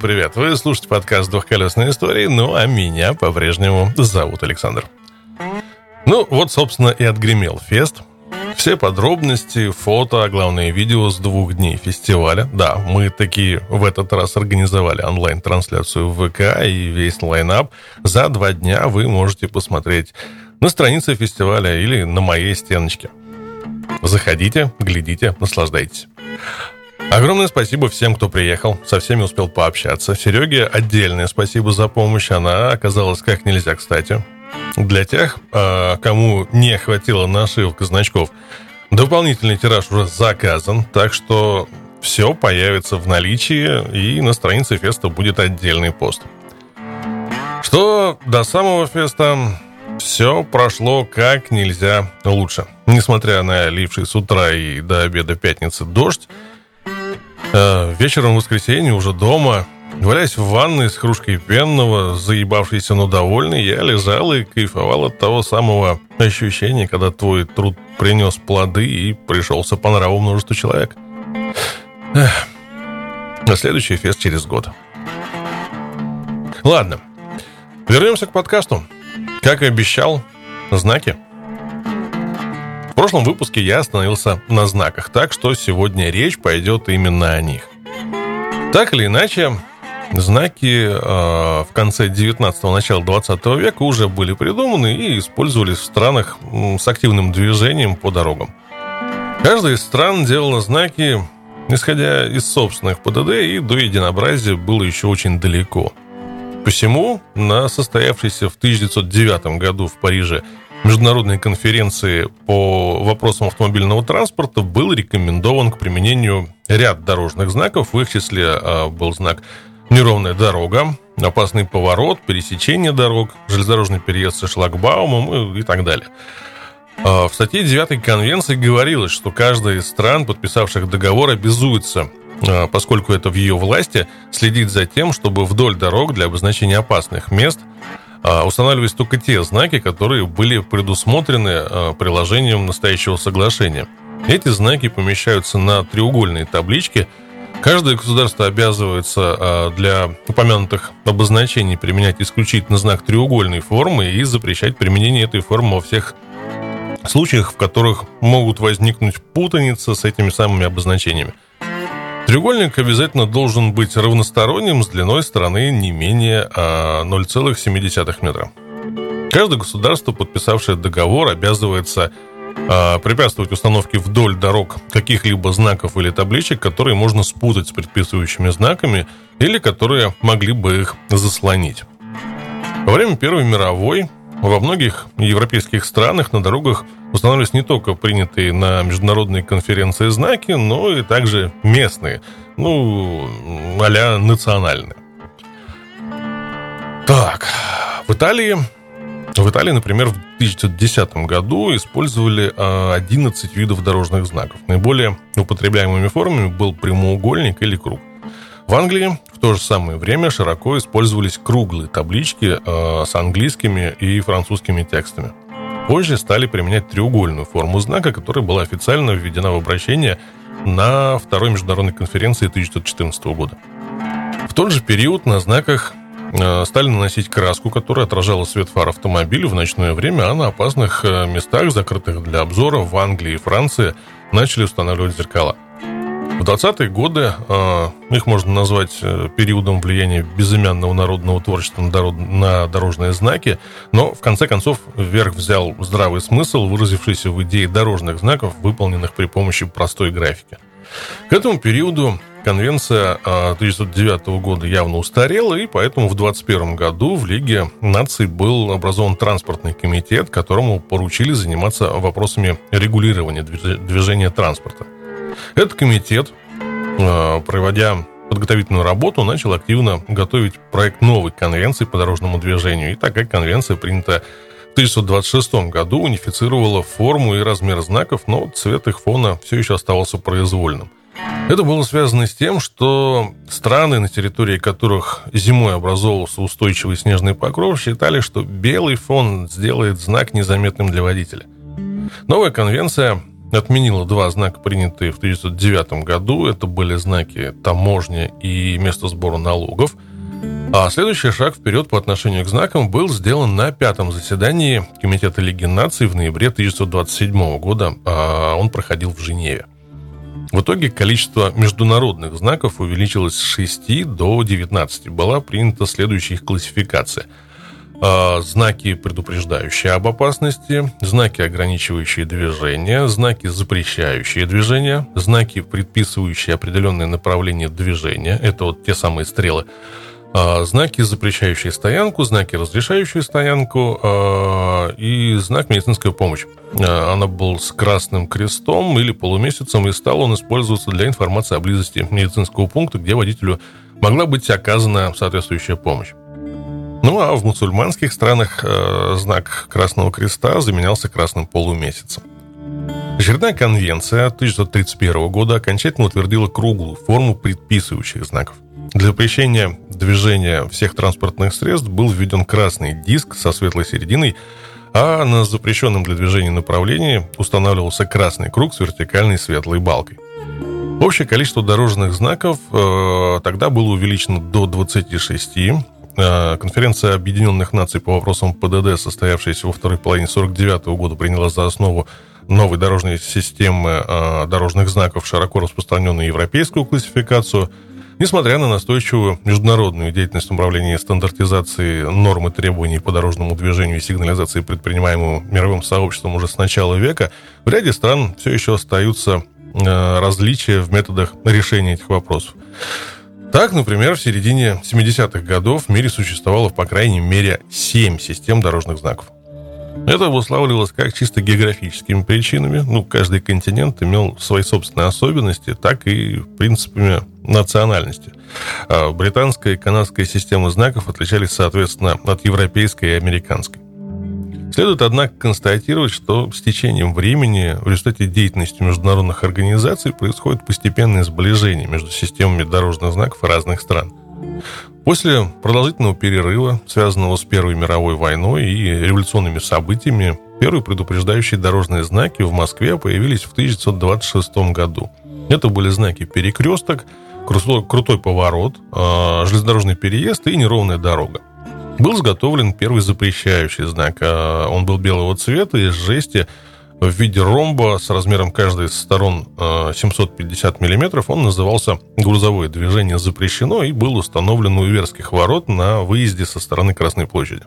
Привет! Вы слушаете подкаст «Двухколесные истории», ну а меня по-прежнему зовут Александр. Ну вот, собственно, и отгремел фест. Все подробности, фото, а главное видео с двух дней фестиваля. Да, мы такие в этот раз организовали онлайн-трансляцию в ВК и весь лайнап. За два дня вы можете посмотреть на странице фестиваля или на моей стеночке. Заходите, глядите, наслаждайтесь. Огромное спасибо всем, кто приехал, со всеми успел пообщаться. Сереге отдельное спасибо за помощь, она оказалась как нельзя кстати. Для тех, а, кому не хватило нашивок и значков, дополнительный тираж уже заказан, так что все появится в наличии, и на странице феста будет отдельный пост. Что до самого феста, все прошло как нельзя лучше. Несмотря на ливший с утра и до обеда пятницы дождь, вечером в воскресенье уже дома, валяясь в ванной с кружкой пенного, заебавшийся, но довольный, я лежал и кайфовал от того самого ощущения, когда твой труд принес плоды и пришелся по нраву множеству человек. Эх. На следующий фест через год. Ладно, вернемся к подкасту. Как и обещал, знаки – прошлом выпуске я остановился на знаках, так что сегодня речь пойдет именно о них. Так или иначе, знаки э, в конце 19-го, начала 20 века уже были придуманы и использовались в странах с активным движением по дорогам. Каждая из стран делала знаки, исходя из собственных ПДД, и до единообразия было еще очень далеко. Посему на состоявшейся в 1909 году в Париже международной конференции по вопросам автомобильного транспорта был рекомендован к применению ряд дорожных знаков. В их числе а, был знак «Неровная дорога», «Опасный поворот», «Пересечение дорог», «Железнодорожный переезд со шлагбаумом» и так далее. А, в статье 9 Конвенции говорилось, что каждая из стран, подписавших договор, обязуется а, поскольку это в ее власти, следить за тем, чтобы вдоль дорог для обозначения опасных мест устанавливались только те знаки, которые были предусмотрены а, приложением настоящего соглашения. Эти знаки помещаются на треугольные таблички. Каждое государство обязывается а, для упомянутых обозначений применять исключительно знак треугольной формы и запрещать применение этой формы во всех случаях, в которых могут возникнуть путаница с этими самыми обозначениями. Треугольник обязательно должен быть равносторонним с длиной стороны не менее 0,7 а, метра. Каждое государство, подписавшее договор, обязывается а, препятствовать установке вдоль дорог каких-либо знаков или табличек, которые можно спутать с предписывающими знаками или которые могли бы их заслонить. Во время Первой мировой во многих европейских странах на дорогах устанавливались не только принятые на международной конференции знаки, но и также местные, ну, а национальные. Так, в Италии в Италии, например, в 1910 году использовали 11 а, видов дорожных знаков. Наиболее употребляемыми формами был прямоугольник или круг. В Англии в то же самое время широко использовались круглые таблички э, с английскими и французскими текстами. Позже стали применять треугольную форму знака, которая была официально введена в обращение на второй международной конференции 1914 года. В тот же период на знаках э, стали наносить краску, которая отражала свет фар автомобиля в ночное время, а на опасных э, местах, закрытых для обзора, в Англии и Франции начали устанавливать зеркала – в 20-е годы э, их можно назвать э, периодом влияния безымянного народного творчества на дорожные знаки, но в конце концов вверх взял здравый смысл, выразившийся в идее дорожных знаков, выполненных при помощи простой графики. К этому периоду Конвенция 1909 э, года явно устарела, и поэтому в 1921 году в Лиге наций был образован транспортный комитет, которому поручили заниматься вопросами регулирования движения транспорта. Этот комитет, э, проводя подготовительную работу, начал активно готовить проект новой конвенции по дорожному движению. И такая конвенция принята в 1926 году, унифицировала форму и размер знаков, но цвет их фона все еще оставался произвольным. Это было связано с тем, что страны, на территории которых зимой образовывался устойчивый снежный покров, считали, что белый фон сделает знак незаметным для водителя. Новая конвенция отменила два знака, принятые в 1909 году. Это были знаки таможня и место сбора налогов. А следующий шаг вперед по отношению к знакам был сделан на пятом заседании Комитета Лиги наций в ноябре 1927 года. А он проходил в Женеве. В итоге количество международных знаков увеличилось с 6 до 19. Была принята следующая их классификация – знаки, предупреждающие об опасности, знаки, ограничивающие движение, знаки, запрещающие движение, знаки, предписывающие определенное направление движения, это вот те самые стрелы, а, знаки, запрещающие стоянку, знаки, разрешающие стоянку а, и знак медицинская помощь. Она был с красным крестом или полумесяцем, и стал он использоваться для информации о близости медицинского пункта, где водителю могла быть оказана соответствующая помощь. Ну а в мусульманских странах э, знак Красного Креста заменялся красным полумесяцем. Очередная конвенция 1931 года окончательно утвердила круглую форму предписывающих знаков. Для запрещения движения всех транспортных средств был введен красный диск со светлой серединой, а на запрещенном для движения направлении устанавливался красный круг с вертикальной светлой балкой. Общее количество дорожных знаков э, тогда было увеличено до 26, Э, конференция Объединенных Наций по вопросам ПДД, состоявшаяся во второй половине 49 года, приняла за основу новой дорожной системы э, дорожных знаков, широко распространенную европейскую классификацию. Несмотря на настойчивую международную деятельность управления стандартизации норм и требований по дорожному движению и сигнализации, предпринимаемую мировым сообществом уже с начала века, в ряде стран все еще остаются э, различия в методах решения этих вопросов. Так, например, в середине 70-х годов в мире существовало по крайней мере 7 систем дорожных знаков. Это обуславливалось как чисто географическими причинами. Ну, каждый континент имел свои собственные особенности, так и принципами национальности. А британская и канадская системы знаков отличались, соответственно, от европейской и американской. Следует, однако, констатировать, что с течением времени в результате деятельности международных организаций происходит постепенное сближение между системами дорожных знаков разных стран. После продолжительного перерыва, связанного с Первой мировой войной и революционными событиями, первые предупреждающие дорожные знаки в Москве появились в 1926 году. Это были знаки «Перекресток», «Крутой, поворот», а, «Железнодорожный переезд» и «Неровная дорога» был изготовлен первый запрещающий знак. А, он был белого цвета из жести в виде ромба с размером каждой из сторон 750 а, мм. Он назывался «Грузовое движение запрещено» и был установлен у Иверских ворот на выезде со стороны Красной площади.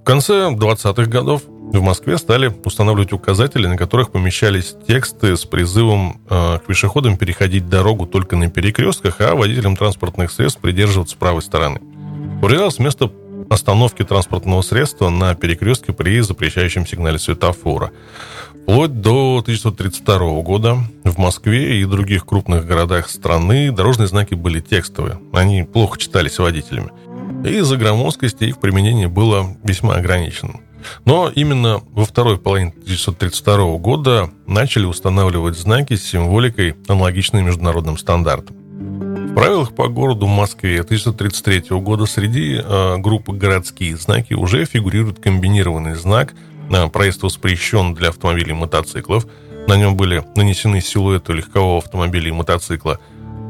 В конце 20-х годов в Москве стали устанавливать указатели, на которых помещались тексты с призывом э, к пешеходам переходить дорогу только на перекрестках, а водителям транспортных средств придерживаться правой стороны. Появлялось место остановки транспортного средства на перекрестке при запрещающем сигнале светофора. Вплоть до 1932 года в Москве и других крупных городах страны дорожные знаки были текстовые. Они плохо читались водителями. И из-за громоздкости их применение было весьма ограниченным. Но именно во второй половине 1932 года начали устанавливать знаки с символикой, аналогичной международным стандартам. Правилах по городу Москве 1933 года среди э, группы «Городские знаки» уже фигурирует комбинированный знак э, «Проезд воспрещен для автомобилей и мотоциклов». На нем были нанесены силуэты легкового автомобиля и мотоцикла.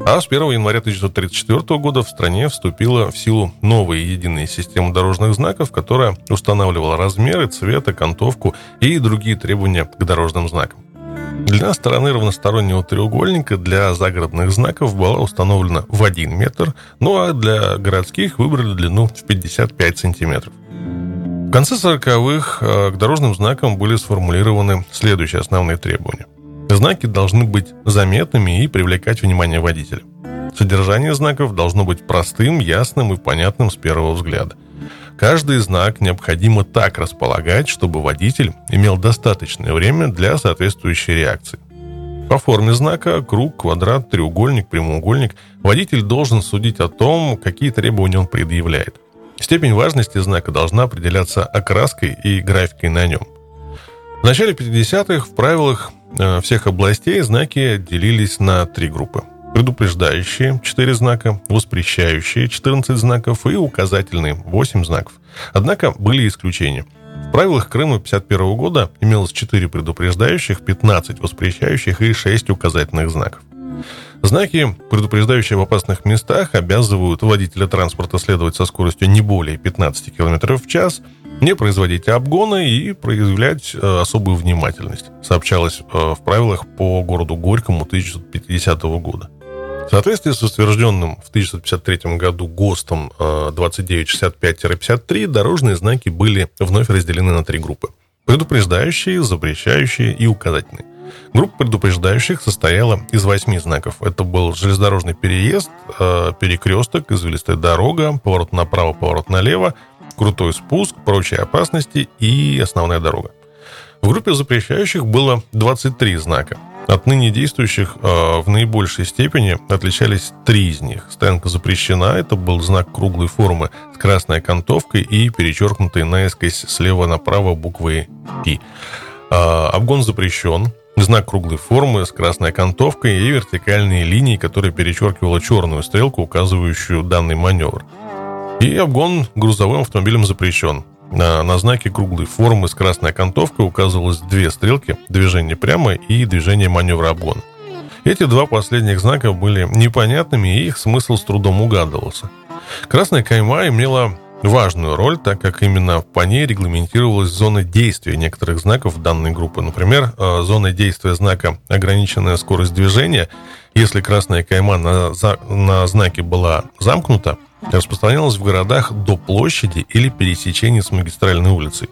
А с 1 января 1934 года в стране вступила в силу новая единая система дорожных знаков, которая устанавливала размеры, цвет, окантовку и другие требования к дорожным знакам. Длина стороны равностороннего треугольника для загородных знаков была установлена в 1 метр, ну а для городских выбрали длину в 55 сантиметров. В конце 40-х э, к дорожным знакам были сформулированы следующие основные требования. Знаки должны быть заметными и привлекать внимание водителя. Содержание знаков должно быть простым, ясным и понятным с первого взгляда. Каждый знак необходимо так располагать, чтобы водитель имел достаточное время для соответствующей реакции. По форме знака круг, квадрат, треугольник, прямоугольник водитель должен судить о том, какие требования он предъявляет. Степень важности знака должна определяться окраской и графикой на нем. В начале 50-х в правилах э, всех областей знаки делились на три группы – предупреждающие 4 знака, воспрещающие 14 знаков и указательные 8 знаков. Однако были исключения. В правилах Крыма 1951 года имелось 4 предупреждающих, 15 воспрещающих и 6 указательных знаков. Знаки, предупреждающие в опасных местах, обязывают водителя транспорта следовать со скоростью не более 15 км в час, не производить обгоны и проявлять э, особую внимательность, сообщалось э, в правилах по городу Горькому 1950 года. В соответствии с утвержденным в 1953 году ГОСТом 2965-53 дорожные знаки были вновь разделены на три группы. Предупреждающие, запрещающие и указательные. Группа предупреждающих состояла из восьми знаков. Это был железнодорожный переезд, э, перекресток, извилистая дорога, поворот направо, поворот налево, крутой спуск, прочие опасности и основная дорога. В группе запрещающих было 23 знака. Отныне действующих э, в наибольшей степени отличались три из них. Стоянка запрещена, это был знак круглой формы с красной окантовкой и перечеркнутой наискось слева направо буквой «Пи». Э, обгон запрещен, знак круглой формы с красной окантовкой и вертикальные линии, которые перечеркивала черную стрелку, указывающую данный маневр. И обгон грузовым автомобилем запрещен. На, на знаке круглой формы с красной окантовкой указывалось две стрелки, движение прямо и движение маневра обгона. Эти два последних знака были непонятными, и их смысл с трудом угадывался. Красная кайма имела важную роль, так как именно по ней регламентировалась зона действия некоторых знаков данной группы. Например, э, зона действия знака «ограниченная скорость движения», если красная кайма на, на знаке была замкнута, распространялась в городах до площади или пересечения с магистральной улицей.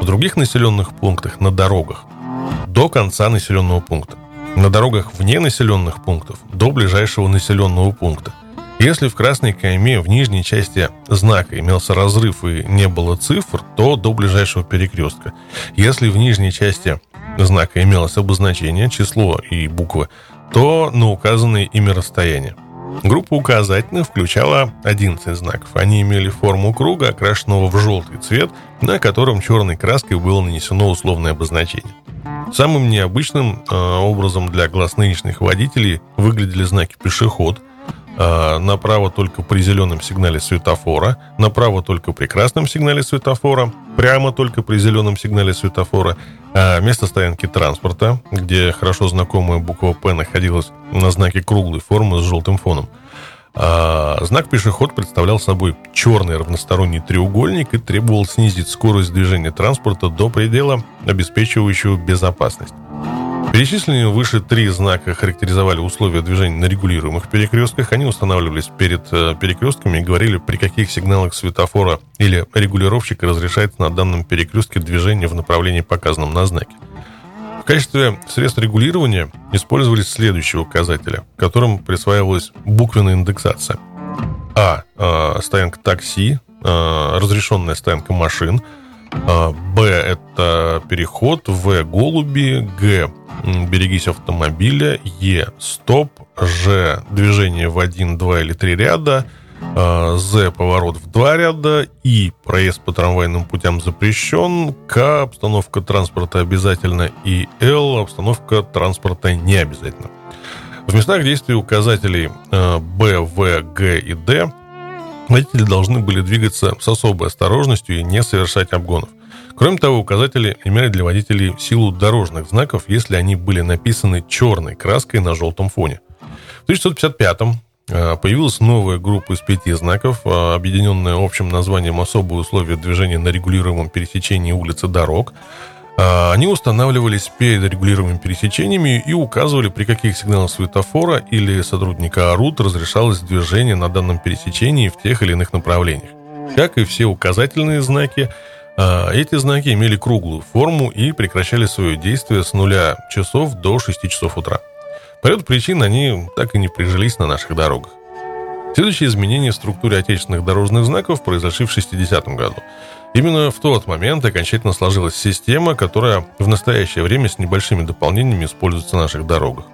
В других населенных пунктах на дорогах до конца населенного пункта. На дорогах вне населенных пунктов до ближайшего населенного пункта. Если в красной кайме в нижней части знака имелся разрыв и не было цифр, то до ближайшего перекрестка. Если в нижней части знака имелось обозначение, число и буквы, то на указанное ими расстояние. Группа указательных включала 11 знаков. Они имели форму круга, окрашенного в желтый цвет, на котором черной краской было нанесено условное обозначение. Самым необычным э, образом для глаз нынешних водителей выглядели знаки «пешеход», направо только при зеленом сигнале светофора, направо только при красном сигнале светофора, прямо только при зеленом сигнале светофора, а место стоянки транспорта, где хорошо знакомая буква «П» находилась на знаке круглой формы с желтым фоном. А знак «Пешеход» представлял собой черный равносторонний треугольник и требовал снизить скорость движения транспорта до предела, обеспечивающего безопасность. Перечисленные выше три знака характеризовали условия движения на регулируемых перекрестках. Они устанавливались перед э, перекрестками и говорили, при каких сигналах светофора или регулировщика разрешается на данном перекрестке движение в направлении, показанном на знаке. В качестве средств регулирования использовались следующие указатели, которым присваивалась буквенная индексация. А. Э, стоянка такси, э, разрешенная стоянка машин. Б. Это переход. В. Голуби. Г берегись автомобиля, Е – стоп, Ж – движение в один, два или три ряда, а, З – поворот в два ряда, И – проезд по трамвайным путям запрещен, К – обстановка транспорта обязательно и Л – обстановка транспорта не обязательно. В местах действия указателей а, Б, В, Г и Д водители должны были двигаться с особой осторожностью и не совершать обгонов. Кроме того, указатели имели для водителей силу дорожных знаков, если они были написаны черной краской на желтом фоне. В 1955 э, появилась новая группа из пяти знаков, э, объединенная общим названием «Особые условия движения на регулируемом пересечении улиц и дорог». Э, они устанавливались перед регулируемыми пересечениями и указывали, при каких сигналах светофора или сотрудника АРУТ разрешалось движение на данном пересечении в тех или иных направлениях. Как и все указательные знаки, а, эти знаки имели круглую форму и прекращали свое действие с нуля часов до 6 часов утра. По ряду причин они так и не прижились на наших дорогах. Следующее изменение в структуре отечественных дорожных знаков произошли в 60-м году. Именно в тот момент окончательно сложилась система, которая в настоящее время с небольшими дополнениями используется на наших дорогах.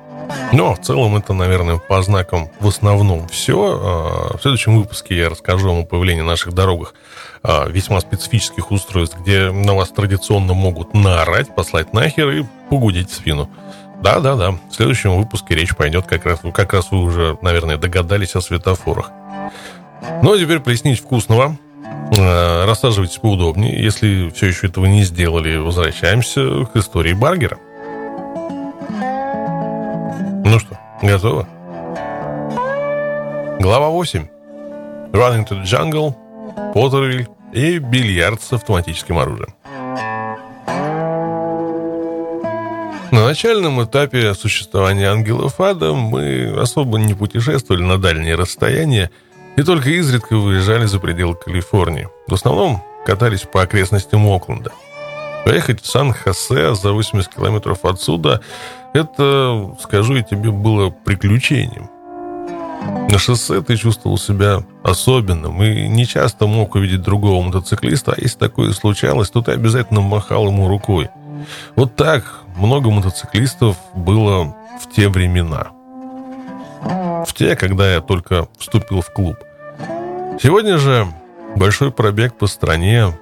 Но в целом это, наверное, по знакам в основном все. А, в следующем выпуске я расскажу вам о появлении на наших дорогах а, весьма специфических устройств, где на вас традиционно могут наорать, послать нахер и погудеть спину. Да-да-да, в следующем выпуске речь пойдет как раз, как раз вы уже, наверное, догадались о светофорах. Ну а теперь плеснить вкусного. Э, рассаживайтесь поудобнее. Если все еще этого не сделали, возвращаемся к истории Баргера. Ну что, готово? Глава 8. Running to the Jungle, Поттервиль и бильярд с автоматическим оружием. На начальном этапе существования ангелов ада мы особо не путешествовали на дальние расстояния и только изредка выезжали за пределы Калифорнии. В основном катались по окрестностям Окленда. Поехать в Сан-Хосе за 80 километров отсюда, это, скажу я тебе, было приключением. На шоссе ты чувствовал себя особенным и не часто мог увидеть другого мотоциклиста, а если такое случалось, то ты обязательно махал ему рукой. Вот так много мотоциклистов было в те времена. В те, когда я только вступил в клуб. Сегодня же большой пробег по стране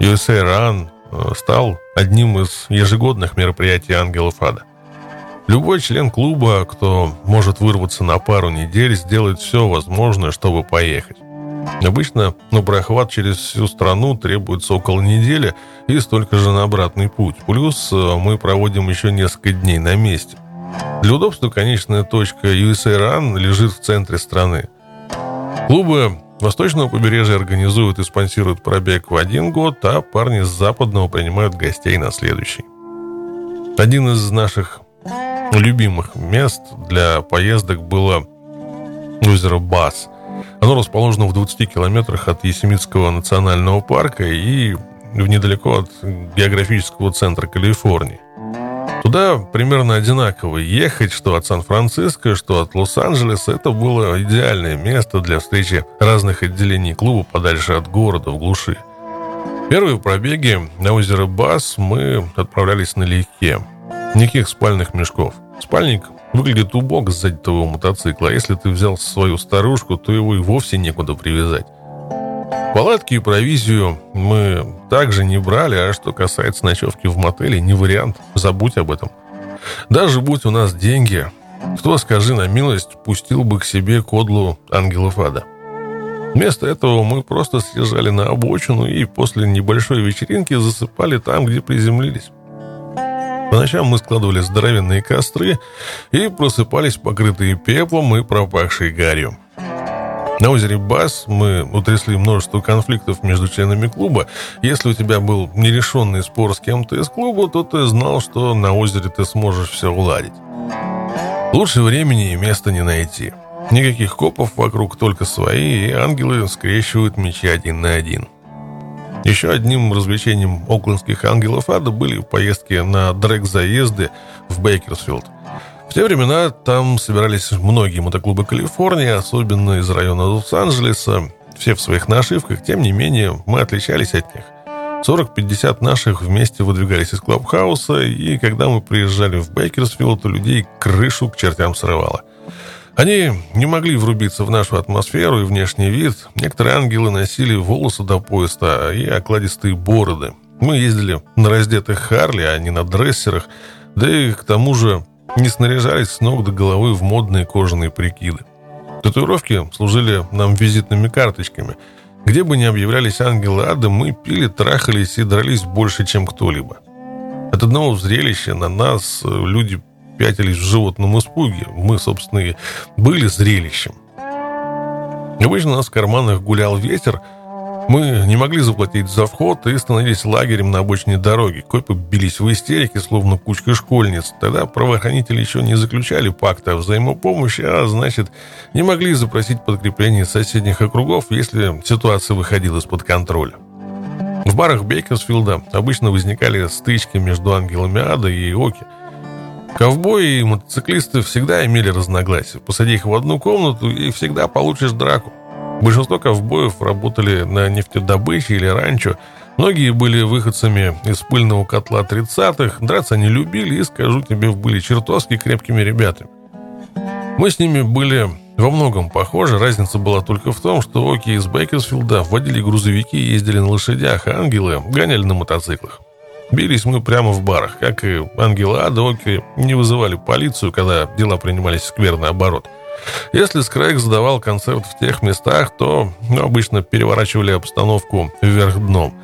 USA Run э, стал одним из ежегодных мероприятий Ангелов Ада. Любой член клуба, кто может вырваться на пару недель, сделает все возможное, чтобы поехать. Обычно на прохват через всю страну требуется около недели и столько же на обратный путь. Плюс э, мы проводим еще несколько дней на месте. Для удобства конечная точка USA Run лежит в центре страны. Клубы Восточного побережья организуют и спонсируют пробег в один год, а парни с западного принимают гостей на следующий. Один из наших любимых мест для поездок было озеро Бас – оно расположено в 20 километрах от Есемитского национального парка и в недалеко от географического центра Калифорнии. Туда примерно одинаково ехать, что от Сан-Франциско, что от Лос-Анджелеса. Это было идеальное место для встречи разных отделений клуба подальше от города, в глуши. Первые пробеги на озеро Бас мы отправлялись налегке. Никаких спальных мешков. Спальник выглядит убого сзади твоего мотоцикла. А если ты взял свою старушку, то его и вовсе некуда привязать. Палатки и провизию мы также не брали, а что касается ночевки в мотеле, не вариант, забудь об этом. Даже будь у нас деньги, кто, скажи на милость, пустил бы к себе кодлу ангелов ада? Вместо этого мы просто съезжали на обочину и после небольшой вечеринки засыпали там, где приземлились. По ночам мы складывали здоровенные костры и просыпались покрытые пеплом и пропахшей гарью. На озере Бас мы утрясли множество конфликтов между членами клуба. Если у тебя был нерешенный спор с кем-то из клуба, то ты знал, что на озере ты сможешь все уладить. Лучше времени и места не найти. Никаких копов вокруг, только свои, и ангелы скрещивают мечи один на один. Еще одним развлечением оклендских ангелов ада были поездки на drag -заезды в Бейкерсфилд. В те времена там собирались многие мотоклубы Калифорнии, особенно из района Лос-Анджелеса. Все в своих нашивках, тем не менее, мы отличались от них. 40-50 наших вместе выдвигались из clubhouse а, и когда мы приезжали в Бейкерсфилд, у людей крышу к чертям срывало – они не могли врубиться в нашу атмосферу и внешний вид. Некоторые ангелы носили волосы до пояса и окладистые бороды. Мы ездили на раздетых Харли, а не на дрессерах, да и к тому же не снаряжались с ног до головы в модные кожаные прикиды. Татуировки служили нам визитными карточками. Где бы ни объявлялись ангелы ада, мы пили, трахались и дрались больше, чем кто-либо. От одного зрелища на нас люди пятились в животном испуге. Мы, собственно, и были зрелищем. Обычно у нас в карманах гулял ветер. Мы не могли заплатить за вход и становились лагерем на обочине дороги. Копы бились в истерике, словно кучка школьниц. Тогда правоохранители еще не заключали пакта о взаимопомощи, а значит, не могли запросить подкрепление соседних округов, если ситуация выходила из-под контроля. В барах Бейкерсфилда обычно возникали стычки между ангелами ада и Оки – Ковбои и мотоциклисты всегда имели разногласия. Посади их в одну комнату и всегда получишь драку. Большинство ковбоев работали на нефтедобыче или ранчо. Многие были выходцами из пыльного котла 30-х. Драться они любили и, скажу тебе, были чертовски крепкими ребятами. Мы с ними были во многом похожи. Разница была только в том, что Оки из Бейкерсфилда водили грузовики ездили на лошадях, а ангелы гоняли на мотоциклах. Бились мы прямо в барах, как и ангелы Адоки не вызывали полицию, когда дела принимались скверный оборот. Если Скрэг задавал концерт в тех местах, то ну, обычно переворачивали обстановку вверх дном.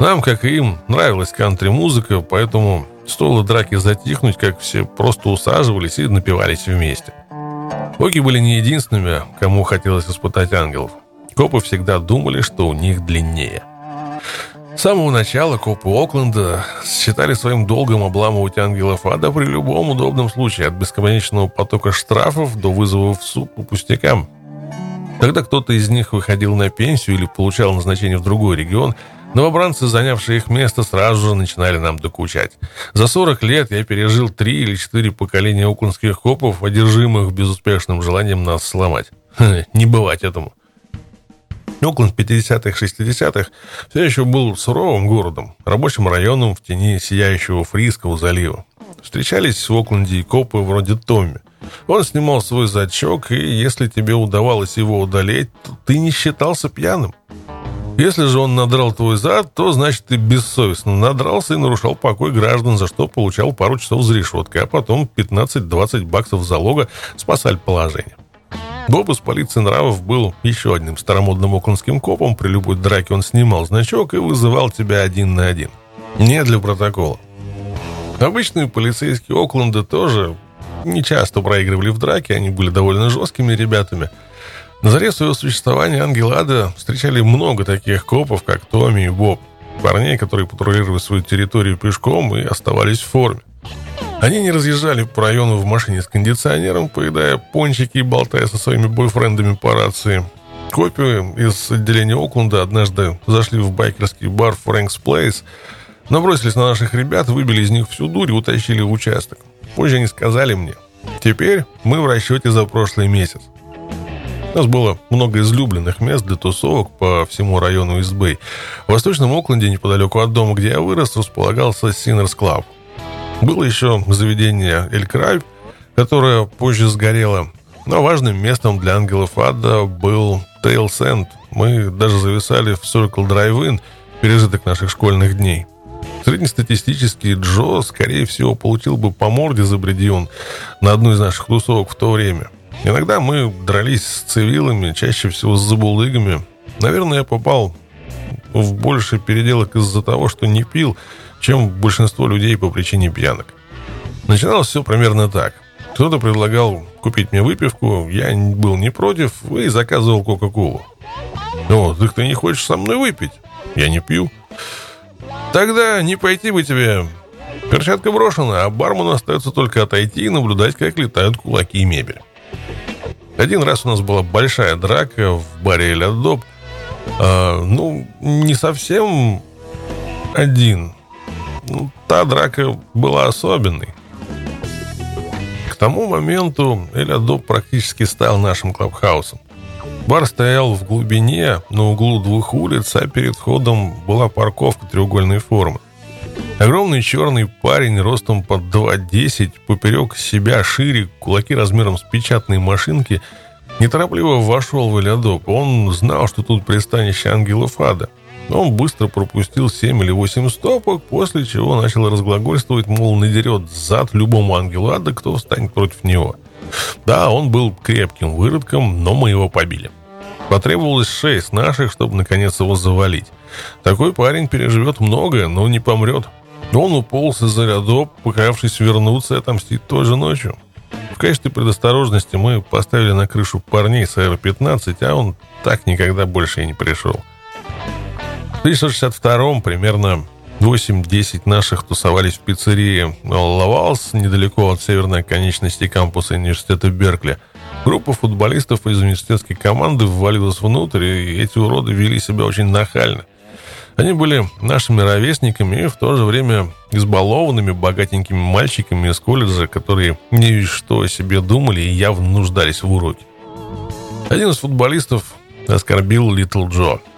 Нам, как и им, нравилась кантри-музыка, поэтому стоило драки затихнуть, как все просто усаживались и напивались вместе. Оки были не единственными, кому хотелось испытать ангелов. Копы всегда думали, что у них длиннее. С самого начала копы Окленда считали своим долгом обламывать ангелов ада при любом удобном случае, от бесконечного потока штрафов до вызовов в суд по пустякам. Когда кто-то из них выходил на пенсию или получал назначение в другой регион, новобранцы, занявшие их место, сразу же начинали нам докучать. За 40 лет я пережил три или четыре поколения оклендских копов, одержимых безуспешным желанием нас сломать. Не бывать этому. Окленд 50-х, 60-х все еще был суровым городом, рабочим районом в тени сияющего Фрисского залива. Встречались в Окленде и копы вроде Томми. Он снимал свой зачок, и если тебе удавалось его удалить, то ты не считался пьяным. Если же он надрал твой зад, то значит ты бессовестно надрался и нарушал покой граждан, за что получал пару часов за решеткой, а потом 15-20 баксов залога спасали положение. Боб из полиции нравов был еще одним старомодным окленским копом. При любой драке он снимал значок и вызывал тебя один на один. Не для протокола. Обычные полицейские Окленда тоже не часто проигрывали в драке, они были довольно жесткими ребятами. На заре своего существования Ангелада встречали много таких копов, как Томми и Боб. Парней, которые патрулировали свою территорию пешком и оставались в форме. Они не разъезжали по району в машине с кондиционером, поедая пончики и болтая со своими бойфрендами по рации. Копы из отделения Окленда однажды зашли в байкерский бар Frank's Place, набросились на наших ребят, выбили из них всю дурь и утащили в участок. Позже они сказали мне, теперь мы в расчете за прошлый месяц. У нас было много излюбленных мест для тусовок по всему району East Bay. В Восточном Окленде, неподалеку от дома, где я вырос, располагался Sinners Club – было еще заведение Эль Крайб, которое позже сгорело. Но важным местом для ангелов ада был Тейл Сент. Мы даже зависали в Circle Drive-In, пережиток наших школьных дней. Среднестатистический Джо, скорее всего, получил бы по морде за бредион на одну из наших тусовок в то время. Иногда мы дрались с цивилами, чаще всего с забулыгами. Наверное, я попал в больше переделок из-за того, что не пил, чем большинство людей по причине пьянок. Начиналось все примерно так. Кто-то предлагал купить мне выпивку, я был не против и заказывал Кока-Колу. «О, так ты не хочешь со мной выпить?» «Я не пью». «Тогда не пойти бы тебе...» Перчатка брошена, а бармену остается только отойти и наблюдать, как летают кулаки и мебель. Один раз у нас была большая драка в баре Эль Адоб. А, ну, не совсем один. Ну, та драка была особенной. К тому моменту Элядоп практически стал нашим клабхаусом. Бар стоял в глубине, на углу двух улиц, а перед входом была парковка треугольной формы. Огромный черный парень ростом под 2,10, поперек себя шире, кулаки размером с печатной машинки, неторопливо вошел в Элядоп. Он знал, что тут пристанище ангелов ада – он быстро пропустил 7 или 8 стопок, после чего начал разглагольствовать, мол, надерет зад любому ангелу ада, кто встанет против него. Да, он был крепким выродком, но мы его побили. Потребовалось шесть наших, чтобы наконец его завалить. Такой парень переживет многое, но не помрет. Он уполз из-за рядов, поклявшись вернуться и отомстить той же ночью. В качестве предосторожности мы поставили на крышу парней с АР-15, а он так никогда больше и не пришел. В 1962 примерно 8-10 наших тусовались в пиццерии Лавалс, недалеко от северной конечности кампуса университета Беркли. Группа футболистов из университетской команды ввалилась внутрь, и эти уроды вели себя очень нахально. Они были нашими ровесниками и в то же время избалованными богатенькими мальчиками из колледжа, которые не что о себе думали и явно нуждались в уроке. Один из футболистов оскорбил Литл Джо – «Не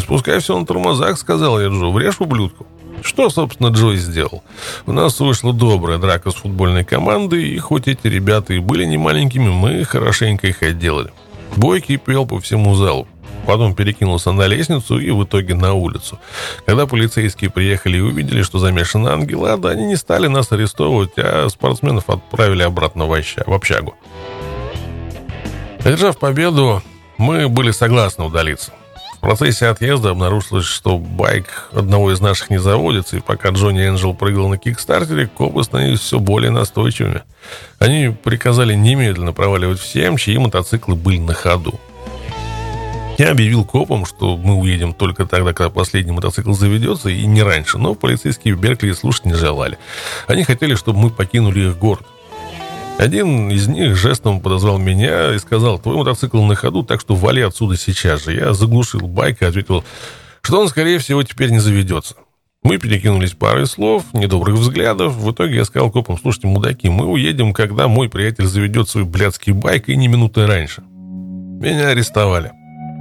спускай все на тормозах», — сказал я Джо. «Врежь ублюдку». Что, собственно, Джой сделал? У нас вышла добрая драка с футбольной командой, и хоть эти ребята и были не маленькими, мы хорошенько их отделали. Бойкий пел по всему залу. Потом перекинулся на лестницу и в итоге на улицу. Когда полицейские приехали и увидели, что замешаны ангела, да они не стали нас арестовывать, а спортсменов отправили обратно в общагу. Одержав победу, мы были согласны удалиться. Процессе отъезда обнаружилось, что байк одного из наших не заводится, и пока Джонни Энджел прыгал на кикстартере, копы становились все более настойчивыми. Они приказали немедленно проваливать всем, чьи мотоциклы были на ходу. Я объявил копам, что мы уедем только тогда, когда последний мотоцикл заведется, и не раньше, но полицейские в Беркли слушать не желали. Они хотели, чтобы мы покинули их город. Один из них жестом подозвал меня и сказал, твой мотоцикл на ходу, так что вали отсюда сейчас же. Я заглушил байк и ответил, что он, скорее всего, теперь не заведется. Мы перекинулись парой слов, недобрых взглядов. В итоге я сказал копам, слушайте, мудаки, мы уедем, когда мой приятель заведет свой блядский байк и не минуты раньше. Меня арестовали.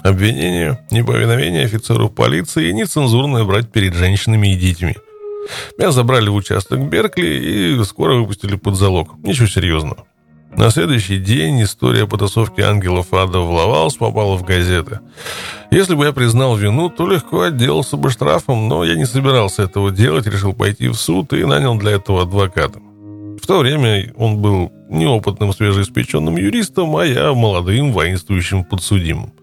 Обвинение, неповиновение офицеру полиции и нецензурное брать перед женщинами и детьми. Меня забрали в участок Беркли и скоро выпустили под залог. Ничего серьезного. На следующий день история потасовки ангелов ада в Лавалс попала в газеты. Если бы я признал вину, то легко отделался бы штрафом, но я не собирался этого делать, решил пойти в суд и нанял для этого адвоката. В то время он был неопытным свежеиспеченным юристом, а я молодым воинствующим подсудимым.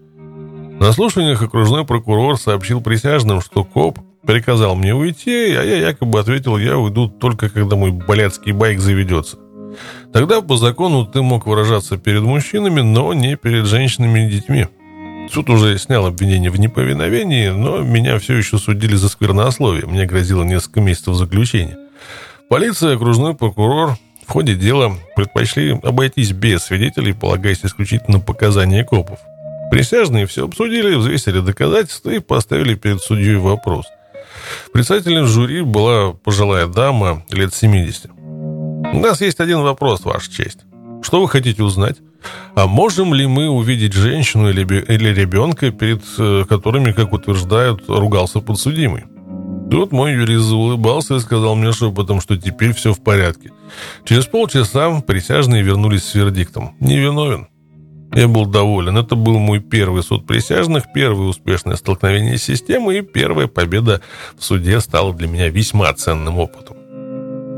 На слушаниях окружной прокурор сообщил присяжным, что коп приказал мне уйти, а я якобы ответил, я уйду только когда мой блядский байк заведется. Тогда по закону ты мог выражаться перед мужчинами, но не перед женщинами и детьми. Суд уже снял обвинение в неповиновении, но меня все еще судили за сквернословие. Мне грозило несколько месяцев заключения. Полиция, окружной прокурор в ходе дела предпочли обойтись без свидетелей, полагаясь исключительно на показания копов. Присяжные все обсудили, взвесили доказательства и поставили перед судьей вопрос – Председателем жюри была пожилая дама лет 70. У нас есть один вопрос, Ваша честь. Что вы хотите узнать? А можем ли мы увидеть женщину или, или ребенка, перед э, которыми, как утверждают, ругался подсудимый? Тут мой юрист улыбался и сказал мне шепотом, что теперь все в порядке. Через полчаса присяжные вернулись с вердиктом. Невиновен. Я был доволен. Это был мой первый суд присяжных, первое успешное столкновение с системой и первая победа в суде стала для меня весьма ценным опытом.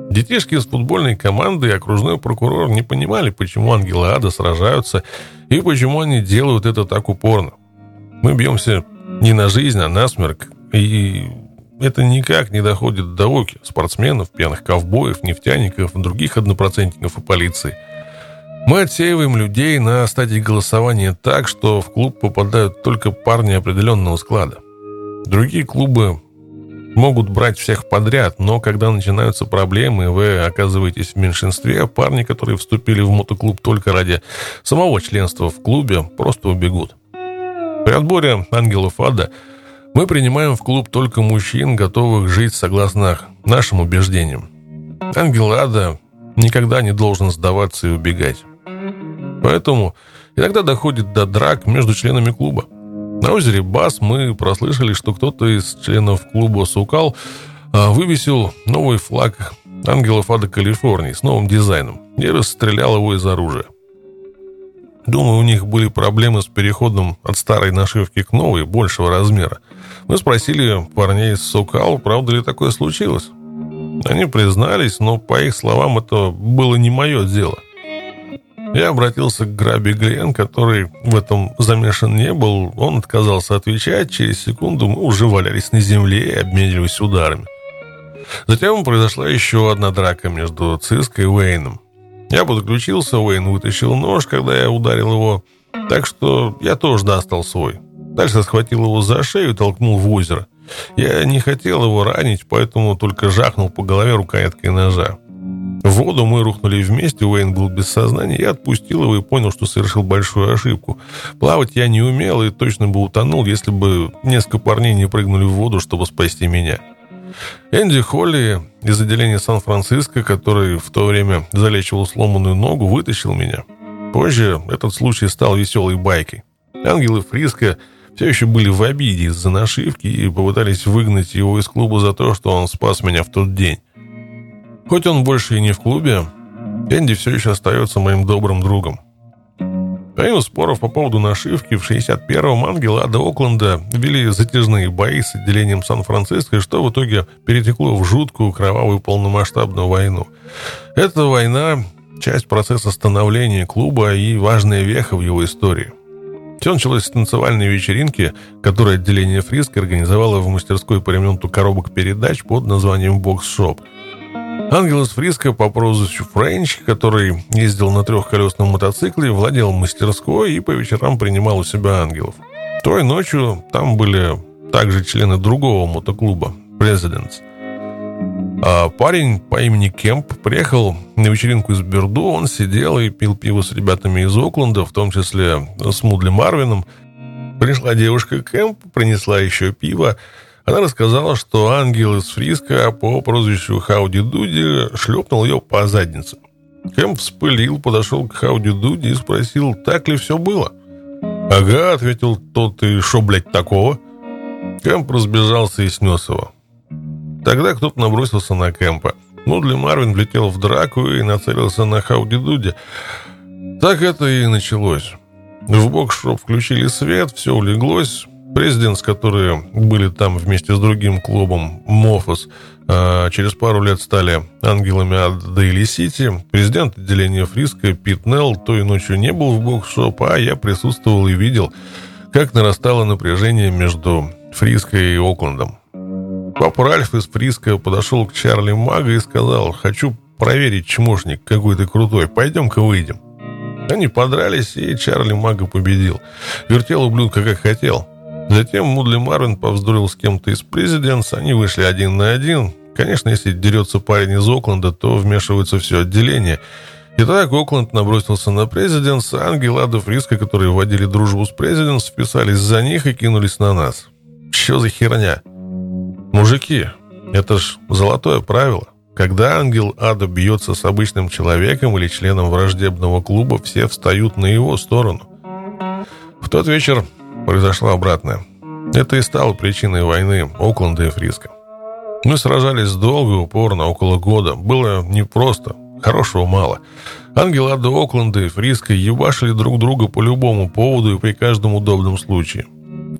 Детишки из футбольной команды и окружной прокурор не понимали, почему ангелы ада сражаются и почему они делают это так упорно. Мы бьемся не на жизнь, а на смерть, и это никак не доходит до оки спортсменов, пьяных ковбоев, нефтяников, других однопроцентников и полиции – мы отсеиваем людей на стадии голосования так, что в клуб попадают только парни определенного склада. Другие клубы могут брать всех подряд, но когда начинаются проблемы, вы оказываетесь в меньшинстве, парни, которые вступили в мотоклуб только ради самого членства в клубе, просто убегут. При отборе ангелов ада мы принимаем в клуб только мужчин, готовых жить согласно нашим убеждениям. Ангел ада никогда не должен сдаваться и убегать. Поэтому иногда доходит до драк между членами клуба. На озере Бас мы прослышали, что кто-то из членов клуба «Сукал» а, вывесил новый флаг ангелов Ада Калифорнии с новым дизайном и расстрелял его из оружия. Думаю, у них были проблемы с переходом от старой нашивки к новой, большего размера. Мы спросили парней из Сукал, правда ли такое случилось. Они признались, но, по их словам, это было не мое дело. Я обратился к Граби Глен, который в этом замешан не был. Он отказался отвечать. Через секунду мы уже валялись на земле и обменивались ударами. Затем произошла еще одна драка между Циской и Уэйном. Я подключился, Уэйн вытащил нож, когда я ударил его. Так что я тоже достал свой. Дальше схватил его за шею и толкнул в озеро. Я не хотел его ранить, поэтому только жахнул по голове рукояткой ножа. В воду мы рухнули вместе, Уэйн был без сознания, я отпустил его и понял, что совершил большую ошибку. Плавать я не умел и точно бы утонул, если бы несколько парней не прыгнули в воду, чтобы спасти меня. Энди Холли из отделения Сан-Франциско, который в то время залечивал сломанную ногу, вытащил меня. Позже этот случай стал веселой байкой. Ангелы Фриско все еще были в обиде из-за нашивки и попытались выгнать его из клуба за то, что он спас меня в тот день. Хоть он больше и не в клубе, Энди все еще остается моим добрым другом. Помимо споров по поводу нашивки, в 61-м ангела до Окленда вели затяжные бои с отделением Сан-Франциско, что в итоге перетекло в жуткую, кровавую, полномасштабную войну. Эта война часть процесса становления клуба и важная веха в его истории. Все началось с танцевальной вечеринки, которую отделение Фриска организовало в мастерской по ремонту коробок передач под названием «Box Shop». Ангел из Фриска по прозвищу Френч, который ездил на трехколесном мотоцикле, владел мастерской и по вечерам принимал у себя ангелов. Той ночью там были также члены другого мотоклуба «Presidents». А парень по имени Кемп приехал на вечеринку из Берду. Он сидел и пил пиво с ребятами из Окленда, в том числе с Мудли Марвином. Пришла девушка Кемп, принесла еще пиво. Она рассказала, что ангел из Фриска по прозвищу Хауди Дуди шлепнул ее по заднице. Кэмп вспылил, подошел к Хауди Дуди и спросил, так ли все было. «Ага», — ответил тот, — «и шо, блядь, такого?» Кэмп разбежался и снес его. Тогда кто-то набросился на Кэмпа. Мудли Марвин влетел в драку и нацелился на Хауди Дуди. Так это и началось. В Box Shop включили свет, все улеглось. Presidents, которые были там вместе с другим клубом, Mofos, а через пару лет стали ангелами от Дейли Сити. Президент отделения Фриска Пит Нелл той ночью не был в Box Shop, а я присутствовал и видел, как нарастало напряжение между Фриско и Оклендом. Папа Ральф из Фриска подошел к Чарли Мага и сказал, «Хочу проверить, чмошник, какой ты крутой, пойдем-ка выйдем». Они подрались, и Чарли Мага победил. Вертел ублюдка как хотел. Затем Мудли Марвин повздорил с кем-то из президентс, они вышли один на один. Конечно, если дерется парень из Окленда, то вмешивается все отделение. Итак, Окленд набросился на президентс, а ангел Ада Фриска, которые вводили дружбу с президентс, вписались за них и кинулись на нас. Что за херня? Мужики, это ж золотое правило. Когда ангел ада бьется с обычным человеком или членом враждебного клуба, все встают на его сторону. В тот вечер произошло обратное. Это и стало причиной войны Окленда и Фриска. Мы сражались долго и упорно, около года. Было непросто, хорошего мало. Ангел Ада Окленда и Фриска ебашили друг друга по любому поводу и при каждом удобном случае.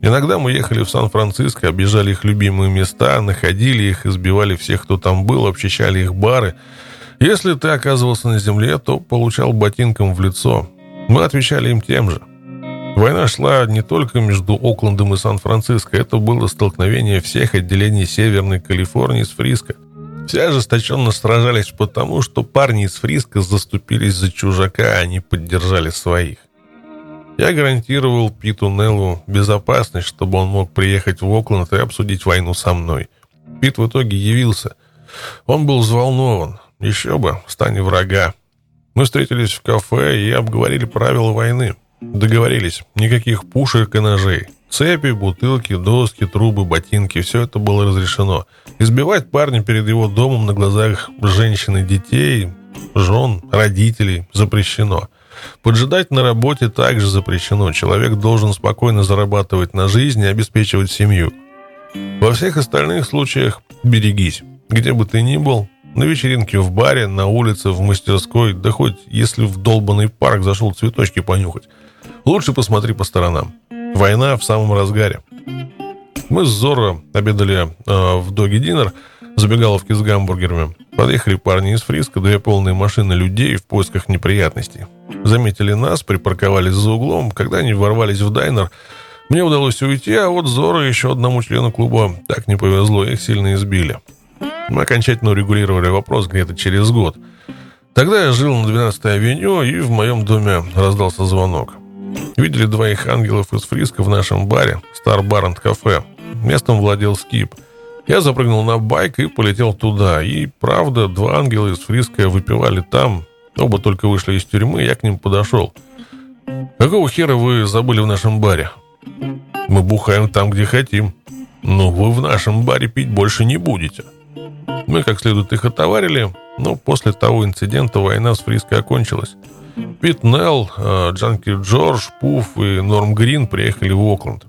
Иногда мы ехали в Сан-Франциско, объезжали их любимые места, находили их, избивали всех, кто там был, обчищали их бары. Если ты оказывался на земле, то получал ботинком в лицо. Мы отвечали им тем же. Война шла не только между Оклендом и Сан-Франциско, это было столкновение всех отделений Северной Калифорнии с Фриско. Все ожесточенно сражались потому, что парни из Фриска заступились за чужака, а они поддержали своих. Я гарантировал Питу Неллу безопасность, чтобы он мог приехать в Окленд и обсудить войну со мной. Пит в итоге явился. Он был взволнован. Еще бы, в стане врага. Мы встретились в кафе и обговорили правила войны. Договорились, никаких пушек и ножей. Цепи, бутылки, доски, трубы, ботинки – все это было разрешено. Избивать парня перед его домом на глазах женщин и детей, жен, родителей запрещено – Поджидать на работе также запрещено. Человек должен спокойно зарабатывать на жизнь и обеспечивать семью. Во всех остальных случаях берегись. Где бы ты ни был, на вечеринке, в баре, на улице, в мастерской, да хоть если в долбанный парк зашел цветочки понюхать. Лучше посмотри по сторонам. Война в самом разгаре. Мы с Зорро обедали э, в Доги Динер, забегаловке с гамбургерами. Подъехали парни из Фриска, две полные машины людей в поисках неприятностей. Заметили нас, припарковались за углом. Когда они ворвались в дайнер, мне удалось уйти, а вот Зора еще одному члену клуба так не повезло, их сильно избили. Мы окончательно урегулировали вопрос где-то через год. Тогда я жил на 12-й авеню, и в моем доме раздался звонок. Видели двоих ангелов из Фриска в нашем баре, Star Bar and Cafe. Местом владел Скип – я запрыгнул на байк и полетел туда. И, правда, два ангела из Фриска выпивали там. Оба только вышли из тюрьмы, я к ним подошел. «Какого хера вы забыли в нашем баре?» «Мы бухаем там, где хотим». «Но вы в нашем баре пить больше не будете». Мы как следует их отоварили, но после того инцидента война с Фриско окончилась. Пит Нелл, э, Джанки Джордж, Пуф и Норм Грин приехали в Окленд.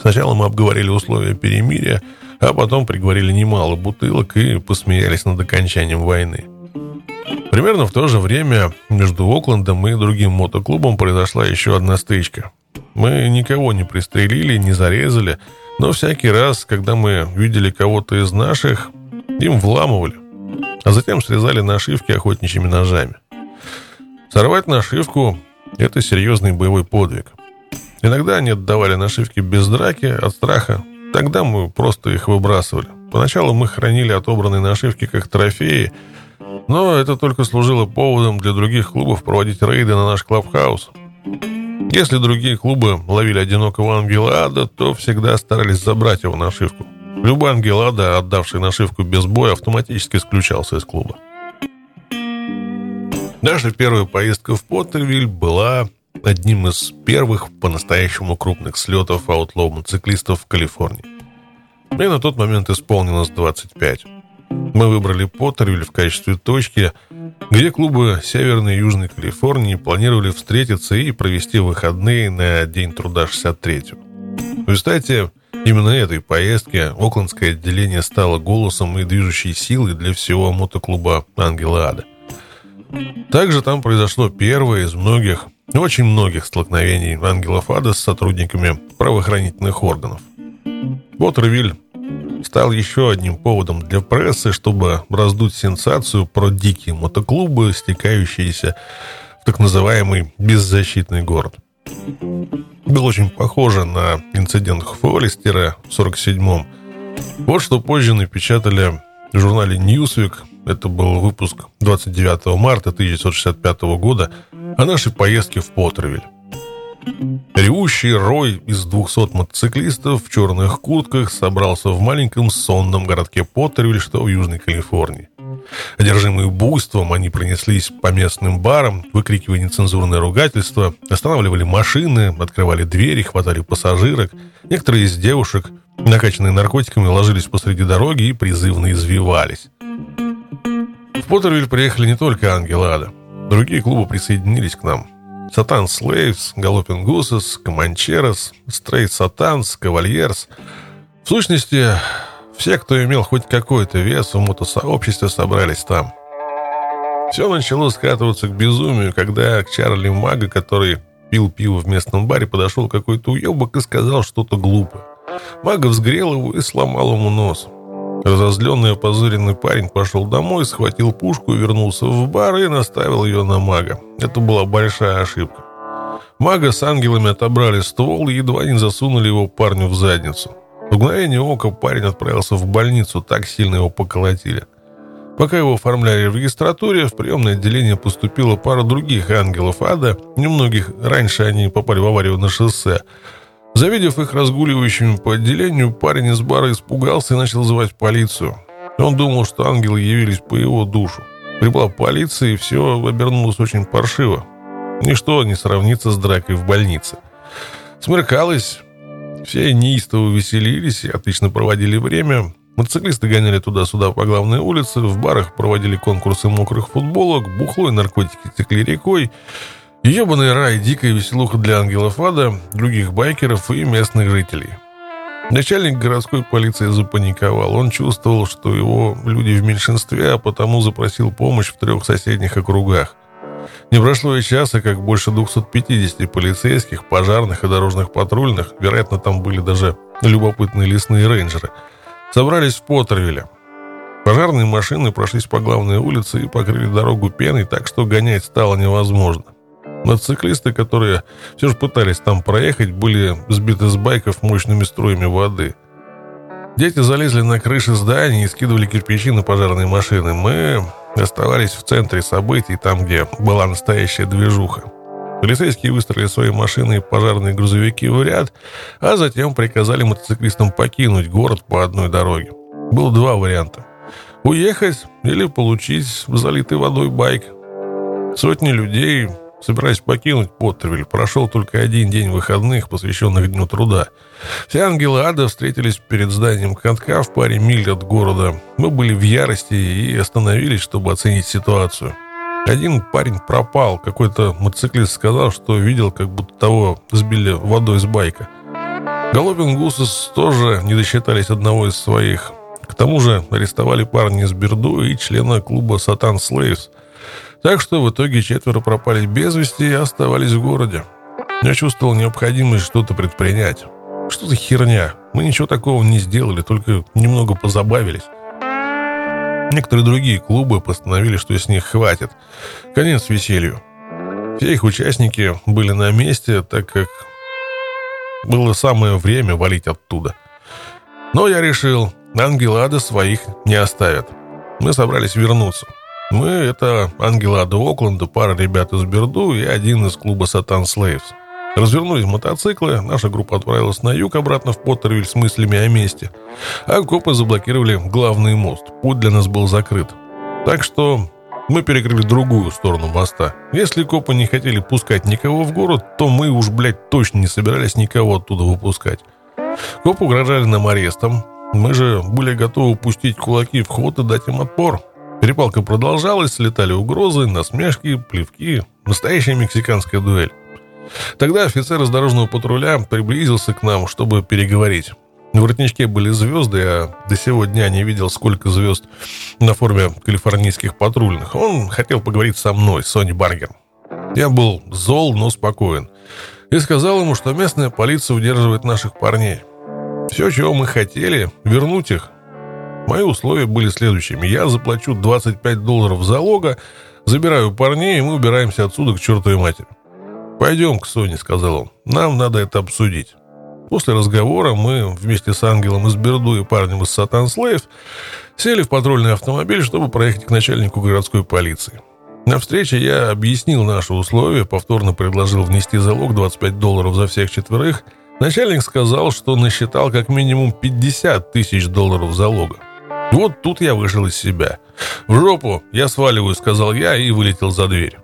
Сначала мы обговорили условия перемирия – а потом приговорили немало бутылок и посмеялись над окончанием войны. Примерно в то же время между Оклендом и другим мотоклубом произошла еще одна стычка. Мы никого не пристрелили, не зарезали, но всякий раз, когда мы видели кого-то из наших, им вламывали, а затем срезали нашивки охотничьими ножами. Сорвать нашивку – это серьезный боевой подвиг. Иногда они отдавали нашивки без драки, от страха. Тогда мы просто их выбрасывали. Поначалу мы хранили отобранные нашивки как трофеи, но это только служило поводом для других клубов проводить рейды на наш клабхаус. Если другие клубы ловили одинокого ангела ада, то всегда старались забрать его нашивку. Любой ангел ада, отдавший нашивку без боя, автоматически исключался из клуба. Наша первая поездка в Поттервиль была одним из первых по-настоящему крупных слетов аутлоу мотоциклистов в Калифорнии. Мне на тот момент исполнилось 25. Мы выбрали Поттервиль в качестве точки, где клубы Северной и Южной Калифорнии планировали встретиться и провести выходные на День труда 63-го. В результате именно этой поездки Оклендское отделение стало голосом и движущей силой для всего мотоклуба «Ангела Ада». Также там произошло первое из многих, очень многих столкновений ангелов ада с сотрудниками правоохранительных органов. Поттервиль стал еще одним поводом для прессы, чтобы раздуть сенсацию про дикие мотоклубы, стекающиеся в так называемый беззащитный город. Был очень похоже на инцидент Фоллистера в 47-м. Вот что позже напечатали в журнале Newsweek, это был выпуск 29 марта 1965 года, о нашей поездке в Поттервиль. Ревущий рой из 200 мотоциклистов в черных куртках собрался в маленьком сонном городке Поттервиль, что в Южной Калифорнии. Одержимые буйством, они пронеслись по местным барам, выкрикивая нецензурное ругательство, останавливали машины, открывали двери, хватали пассажирок. Некоторые из девушек, накачанные наркотиками, ложились посреди дороги и призывно извивались. В Поттервиль приехали не только Ангел Ада. Другие клубы присоединились к нам – Сатан Слейвс, Галопин Гусес, Команчерос, Стрейт Сатанс, Кавальерс. В сущности, все, кто имел хоть какой-то вес в мотосообществе, собрались там. Все начало скатываться к безумию, когда к Чарли Мага, который пил пиво в местном баре, подошел какой-то уебок и сказал что-то глупое. Мага взгрел его и сломал ему нос. Разозленный опозоренный парень пошел домой, схватил пушку, вернулся в бар и наставил ее на мага. Это была большая ошибка. Мага с ангелами отобрали ствол и едва не засунули его парню в задницу. В мгновение ока парень отправился в больницу, так сильно его поколотили. Пока его оформляли в регистратуре, в приемное отделение поступила пара других ангелов ада. Немногих раньше они попали в аварию на шоссе. Завидев их разгуливающими по отделению, парень из бара испугался и начал звать полицию. Он думал, что ангелы явились по его душу. Прибыла полиция, и все обернулось очень паршиво. Ничто не сравнится с дракой в больнице. Смеркалось, все неистово веселились и отлично проводили время. Мотоциклисты гоняли туда-сюда по главной улице, в барах проводили конкурсы мокрых футболок, бухло и наркотики текли рекой. Ебаный рай, дикая веселуха для ангелов ада, других байкеров и местных жителей. Начальник городской полиции запаниковал. Он чувствовал, что его люди в меньшинстве, а потому запросил помощь в трех соседних округах. Не прошло и часа, как больше 250 полицейских, пожарных и дорожных патрульных, вероятно, там были даже любопытные лесные рейнджеры, собрались в Поттервилле. Пожарные машины прошлись по главной улице и покрыли дорогу пеной, так что гонять стало невозможно. Мотоциклисты, которые все же пытались там проехать, были сбиты с байков мощными струями воды. Дети залезли на крыши зданий и скидывали кирпичи на пожарные машины. Мы оставались в центре событий, там, где была настоящая движуха. Полицейские выстроили свои машины и пожарные грузовики в ряд, а затем приказали мотоциклистам покинуть город по одной дороге. Было два варианта. Уехать или получить залитый водой байк. Сотни людей Собираясь покинуть Поттервиль, прошел только один день выходных, посвященных Дню труда. Все ангелы ада встретились перед зданием катка в паре миль от города. Мы были в ярости и остановились, чтобы оценить ситуацию. Один парень пропал. Какой-то мотоциклист сказал, что видел, как будто того сбили водой с байка. Голубин Гусос тоже не досчитались одного из своих. К тому же арестовали парня из Берду и члена клуба «Сатан Слейвс», так что в итоге четверо пропали без вести и оставались в городе. Я чувствовал необходимость что-то предпринять. Что за херня? Мы ничего такого не сделали, только немного позабавились. Некоторые другие клубы постановили, что с них хватит. Конец веселью. Все их участники были на месте, так как было самое время валить оттуда. Но я решил, ангелады своих не оставят. Мы собрались вернуться. Мы — это ангелады Окленда, пара ребят из Берду и один из клуба «Сатан Слейвс». Развернулись мотоциклы, наша группа отправилась на юг обратно в Поттервиль с мыслями о месте, а копы заблокировали главный мост. Путь для нас был закрыт. Так что мы перекрыли другую сторону моста. Если копы не хотели пускать никого в город, то мы уж, блядь, точно не собирались никого оттуда выпускать. Копы угрожали нам арестом. Мы же были готовы пустить кулаки в ход и дать им отпор. Перепалка продолжалась, слетали угрозы, насмешки, плевки. Настоящая мексиканская дуэль. Тогда офицер из дорожного патруля приблизился к нам, чтобы переговорить. На воротничке были звезды, а до сего дня не видел, сколько звезд на форме калифорнийских патрульных. Он хотел поговорить со мной, Сони Баргер. Я был зол, но спокоен. И сказал ему, что местная полиция удерживает наших парней. Все, чего мы хотели, вернуть их. Мои условия были следующими. Я заплачу 25 долларов залога, забираю парней, и мы убираемся отсюда к чертовой матери. «Пойдем к Соне», — сказал он. «Нам надо это обсудить». После разговора мы вместе с Ангелом из Берду и парнем из Сатан Слейв сели в патрульный автомобиль, чтобы проехать к начальнику городской полиции. На встрече я объяснил наши условия, повторно предложил внести залог 25 долларов за всех четверых. Начальник сказал, что насчитал как минимум 50 тысяч долларов залога. Вот тут я вышел из себя. «В жопу! Я сваливаю», — сказал я и вылетел за дверь.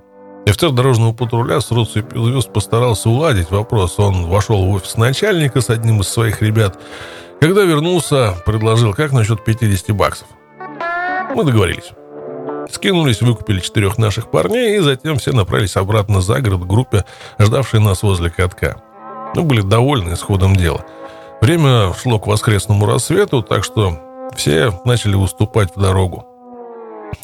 Офицер дорожного патруля с россыпью звезд постарался уладить вопрос. Он вошел в офис начальника с одним из своих ребят. Когда вернулся, предложил, как насчет 50 баксов. Мы договорились. Скинулись, выкупили четырех наших парней, и затем все направились обратно за город группе, ждавшей нас возле катка. Мы были довольны исходом дела. Время шло к воскресному рассвету, так что все начали уступать в дорогу.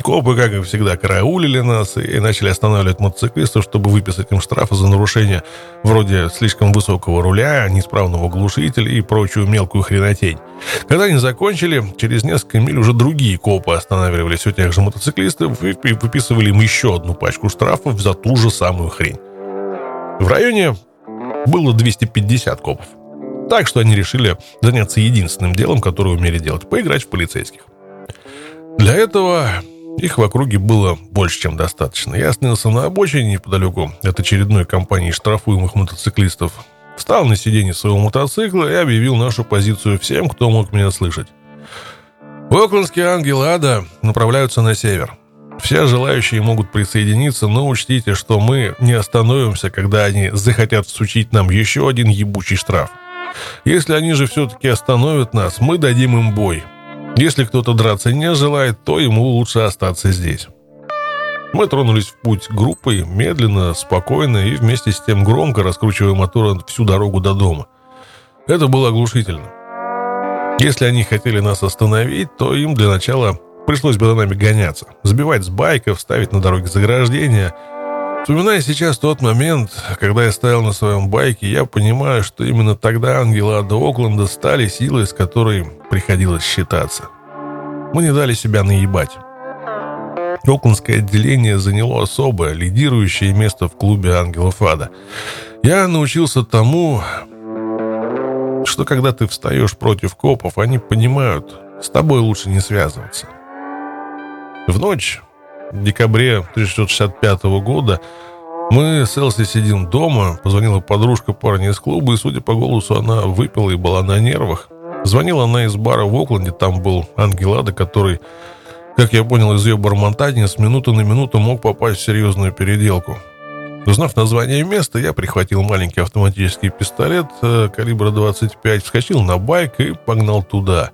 Копы, как и всегда, караулили нас и начали останавливать мотоциклистов, чтобы выписать им штрафы за нарушения вроде слишком высокого руля, неисправного глушителя и прочую мелкую хренотень. Когда они закончили, через несколько миль уже другие копы останавливались у тех же мотоциклистов и выписывали им еще одну пачку штрафов за ту же самую хрень. В районе было 250 копов. Так что они решили заняться единственным делом, которое умели делать – поиграть в полицейских. Для этого их в округе было больше, чем достаточно. Я остановился на обочине неподалеку от очередной компании штрафуемых мотоциклистов. Встал на сиденье своего мотоцикла и объявил нашу позицию всем, кто мог меня слышать. Оклендские ангелы ада направляются на север. Все желающие могут присоединиться, но учтите, что мы не остановимся, когда они захотят всучить нам еще один ебучий штраф. Если они же все-таки остановят нас, мы дадим им бой. Если кто-то драться не желает, то ему лучше остаться здесь. Мы тронулись в путь группой, медленно, спокойно и вместе с тем громко раскручивая мотор всю дорогу до дома. Это было оглушительно. Если они хотели нас остановить, то им для начала пришлось бы за нами гоняться, сбивать с байков, ставить на дороге заграждения. Вспоминая сейчас тот момент, когда я стоял на своем байке, я понимаю, что именно тогда ангелы Ада Окленда стали силой, с которой приходилось считаться. Мы не дали себя наебать. Оклендское отделение заняло особое, лидирующее место в клубе ангелов ада. Я научился тому, что когда ты встаешь против копов, они понимают, с тобой лучше не связываться. В ночь, декабре 1965 года, мы с Элси сидим дома, позвонила подружка парня из клуба, и, судя по голосу, она выпила и была на нервах. Звонила она из бара в Окленде, там был Ангел Ада, который, как я понял из ее бормотания, с минуты на минуту мог попасть в серьезную переделку. Узнав название места, я прихватил маленький автоматический пистолет э, калибра 25, вскочил на байк и погнал туда.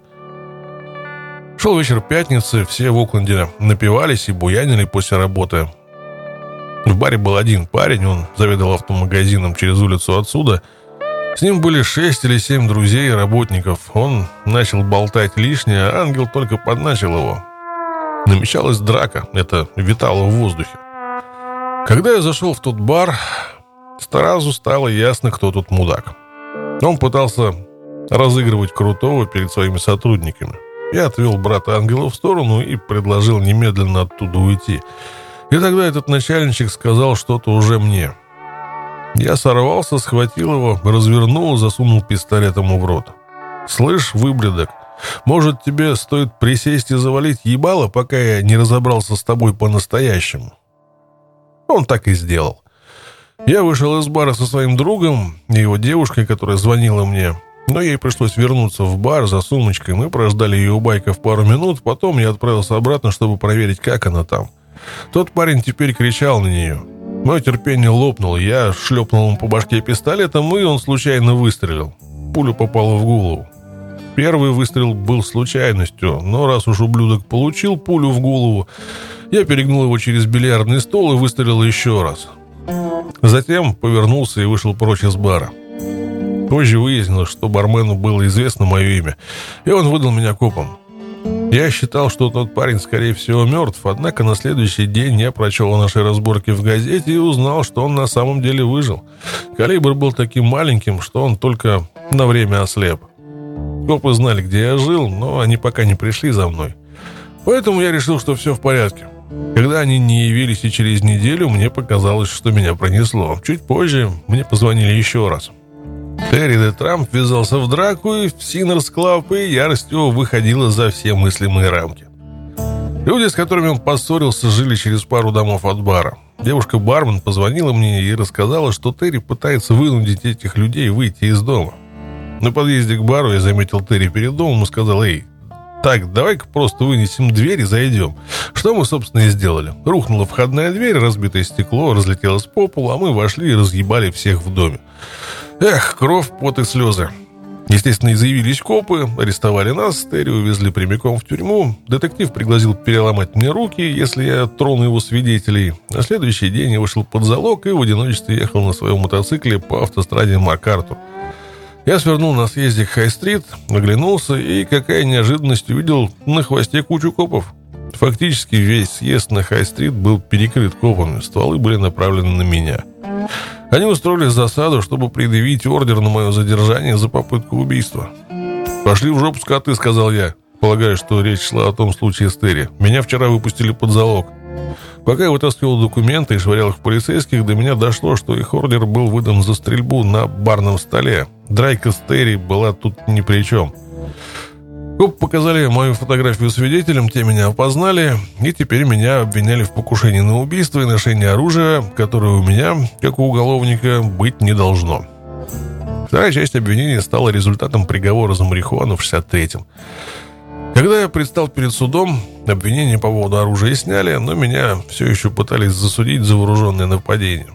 Шел вечер пятницы, все в Окленде напивались и буянили после работы. В баре был один парень, он заведовал автомагазином через улицу отсюда – с ним были шесть или семь друзей и работников. Он начал болтать лишнее, а ангел только подначил его. Намечалась драка, это витало в воздухе. Когда я зашел в тот бар, сразу стало ясно, кто тут мудак. Он пытался разыгрывать крутого перед своими сотрудниками. Я отвел брата ангела в сторону и предложил немедленно оттуда уйти. И тогда этот начальничек сказал что-то уже мне. Я сорвался, схватил его, развернул, засунул пистолет ему в рот. «Слышь, выблядок, может, тебе стоит присесть и завалить ебало, пока я не разобрался с тобой по-настоящему?» Он так и сделал. Я вышел из бара со своим другом и его девушкой, которая звонила мне. Но ей пришлось вернуться в бар за сумочкой. Мы прождали ее у байка в пару минут. Потом я отправился обратно, чтобы проверить, как она там. Тот парень теперь кричал на нее. Мое терпение лопнуло. Я шлепнул ему по башке пистолетом, и он случайно выстрелил. Пуля попала в голову. Первый выстрел был случайностью, но раз уж ублюдок получил пулю в голову, я перегнул его через бильярдный стол и выстрелил еще раз. Затем повернулся и вышел прочь из бара. Позже выяснилось, что бармену было известно мое имя, и он выдал меня копам. Я считал, что тот парень, скорее всего, мертв, однако на следующий день я прочел о нашей разборке в газете и узнал, что он на самом деле выжил. Калибр был таким маленьким, что он только на время ослеп. Копы знали, где я жил, но они пока не пришли за мной. Поэтому я решил, что все в порядке. Когда они не явились и через неделю, мне показалось, что меня пронесло. Чуть позже мне позвонили еще раз. Терри Трамп ввязался в драку, в Sinners Club, и ярость его выходила за все мыслимые рамки. Люди, с которыми он поссорился, жили через пару домов от бара. Девушка-бармен позвонила мне и рассказала, что Терри пытается вынудить этих людей выйти из дома. На подъезде к бару я заметил Терри перед домом и сказал, «Эй, так, давай-ка просто вынесем дверь и зайдем. Что мы, собственно, и сделали. Рухнула входная дверь, разбитое стекло разлетелось по полу, а мы вошли и разъебали всех в доме. Эх, кровь, пот и слезы. Естественно, и заявились копы, арестовали нас, Терри увезли прямиком в тюрьму. Детектив пригласил переломать мне руки, если я трону его свидетелей. На следующий день я вышел под залог и в одиночестве ехал на своем мотоцикле по автостраде МакАртур. Я свернул на съезде к Хай-стрит, оглянулся и, какая неожиданность, увидел на хвосте кучу копов. Фактически весь съезд на Хай-стрит был перекрыт копами, стволы были направлены на меня. Они устроили засаду, чтобы предъявить ордер на мое задержание за попытку убийства. «Пошли в жопу, скоты», — сказал я. Полагаю, что речь шла о том случае с Терри. Меня вчера выпустили под залог. Пока я вытаскивал документы и швырял их в полицейских, до меня дошло, что их ордер был выдан за стрельбу на барном столе. Драйка с Терри была тут ни при чем. Коп показали мою фотографию свидетелям, те меня опознали, и теперь меня обвиняли в покушении на убийство и ношении оружия, которое у меня, как у уголовника, быть не должно. Вторая часть обвинения стала результатом приговора за марихуану в 63-м. Когда я предстал перед судом, обвинения по поводу оружия сняли, но меня все еще пытались засудить за вооруженное нападение.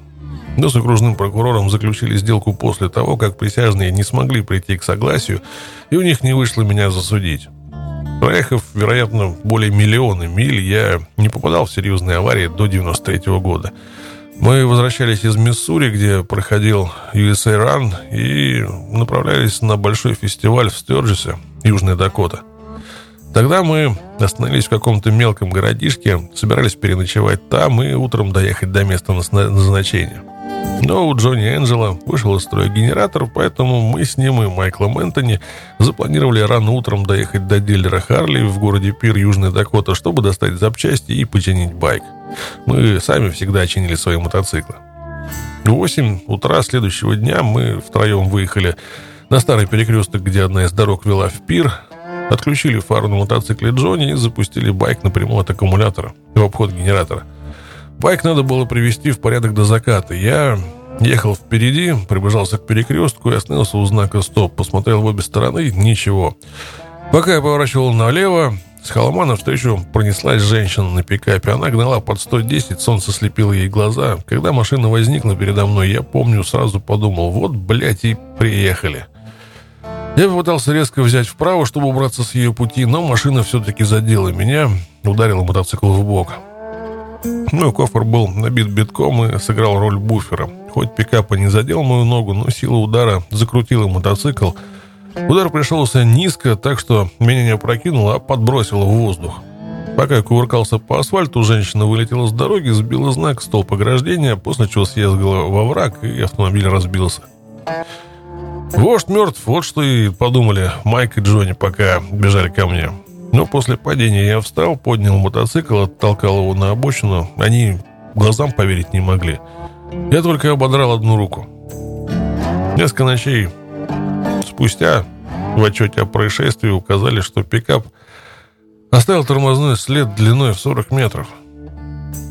Но с окружным прокурором заключили сделку после того, как присяжные не смогли прийти к согласию, и у них не вышло меня засудить. Проехав, вероятно, более миллиона миль, я не попадал в серьезные аварии до 93 -го года. Мы возвращались из Миссури, где проходил USA Run, и направлялись на большой фестиваль в Стерджисе, Южная Дакота – Тогда мы остановились в каком-то мелком городишке, собирались переночевать там и утром доехать до места назначения. Но у Джонни Энджела вышел из строя генератор, поэтому мы с ним и Майклом Энтони запланировали рано утром доехать до дилера Харли в городе Пир, Южная Дакота, чтобы достать запчасти и починить байк. Мы сами всегда чинили свои мотоциклы. В 8 утра следующего дня мы втроем выехали на старый перекресток, где одна из дорог вела в Пир, Отключили фару на мотоцикле Джонни и запустили байк напрямую от аккумулятора в обход генератора. Байк надо было привести в порядок до заката. Я ехал впереди, приближался к перекрестку и остановился у знака «Стоп». Посмотрел в обе стороны – ничего. Пока я поворачивал налево, с холма навстречу пронеслась женщина на пикапе. Она гнала под 110, солнце слепило ей глаза. Когда машина возникла передо мной, я помню, сразу подумал, вот, блядь, и приехали. Я попытался резко взять вправо, чтобы убраться с ее пути, но машина все-таки задела меня, ударила мотоцикл в бок. Мой кофр был набит битком и сыграл роль буфера. Хоть пикап и не задел мою ногу, но сила удара закрутила мотоцикл. Удар пришелся низко, так что меня не опрокинуло, а подбросило в воздух. Пока я кувыркался по асфальту, женщина вылетела с дороги, сбила знак столб ограждения, после чего съездила во враг, и автомобиль разбился. Вождь мертв, вот что и подумали Майк и Джонни, пока бежали ко мне. Но после падения я встал, поднял мотоцикл, оттолкал его на обочину. Они глазам поверить не могли. Я только ободрал одну руку. Несколько ночей спустя в отчете о происшествии указали, что пикап оставил тормозной след длиной в 40 метров.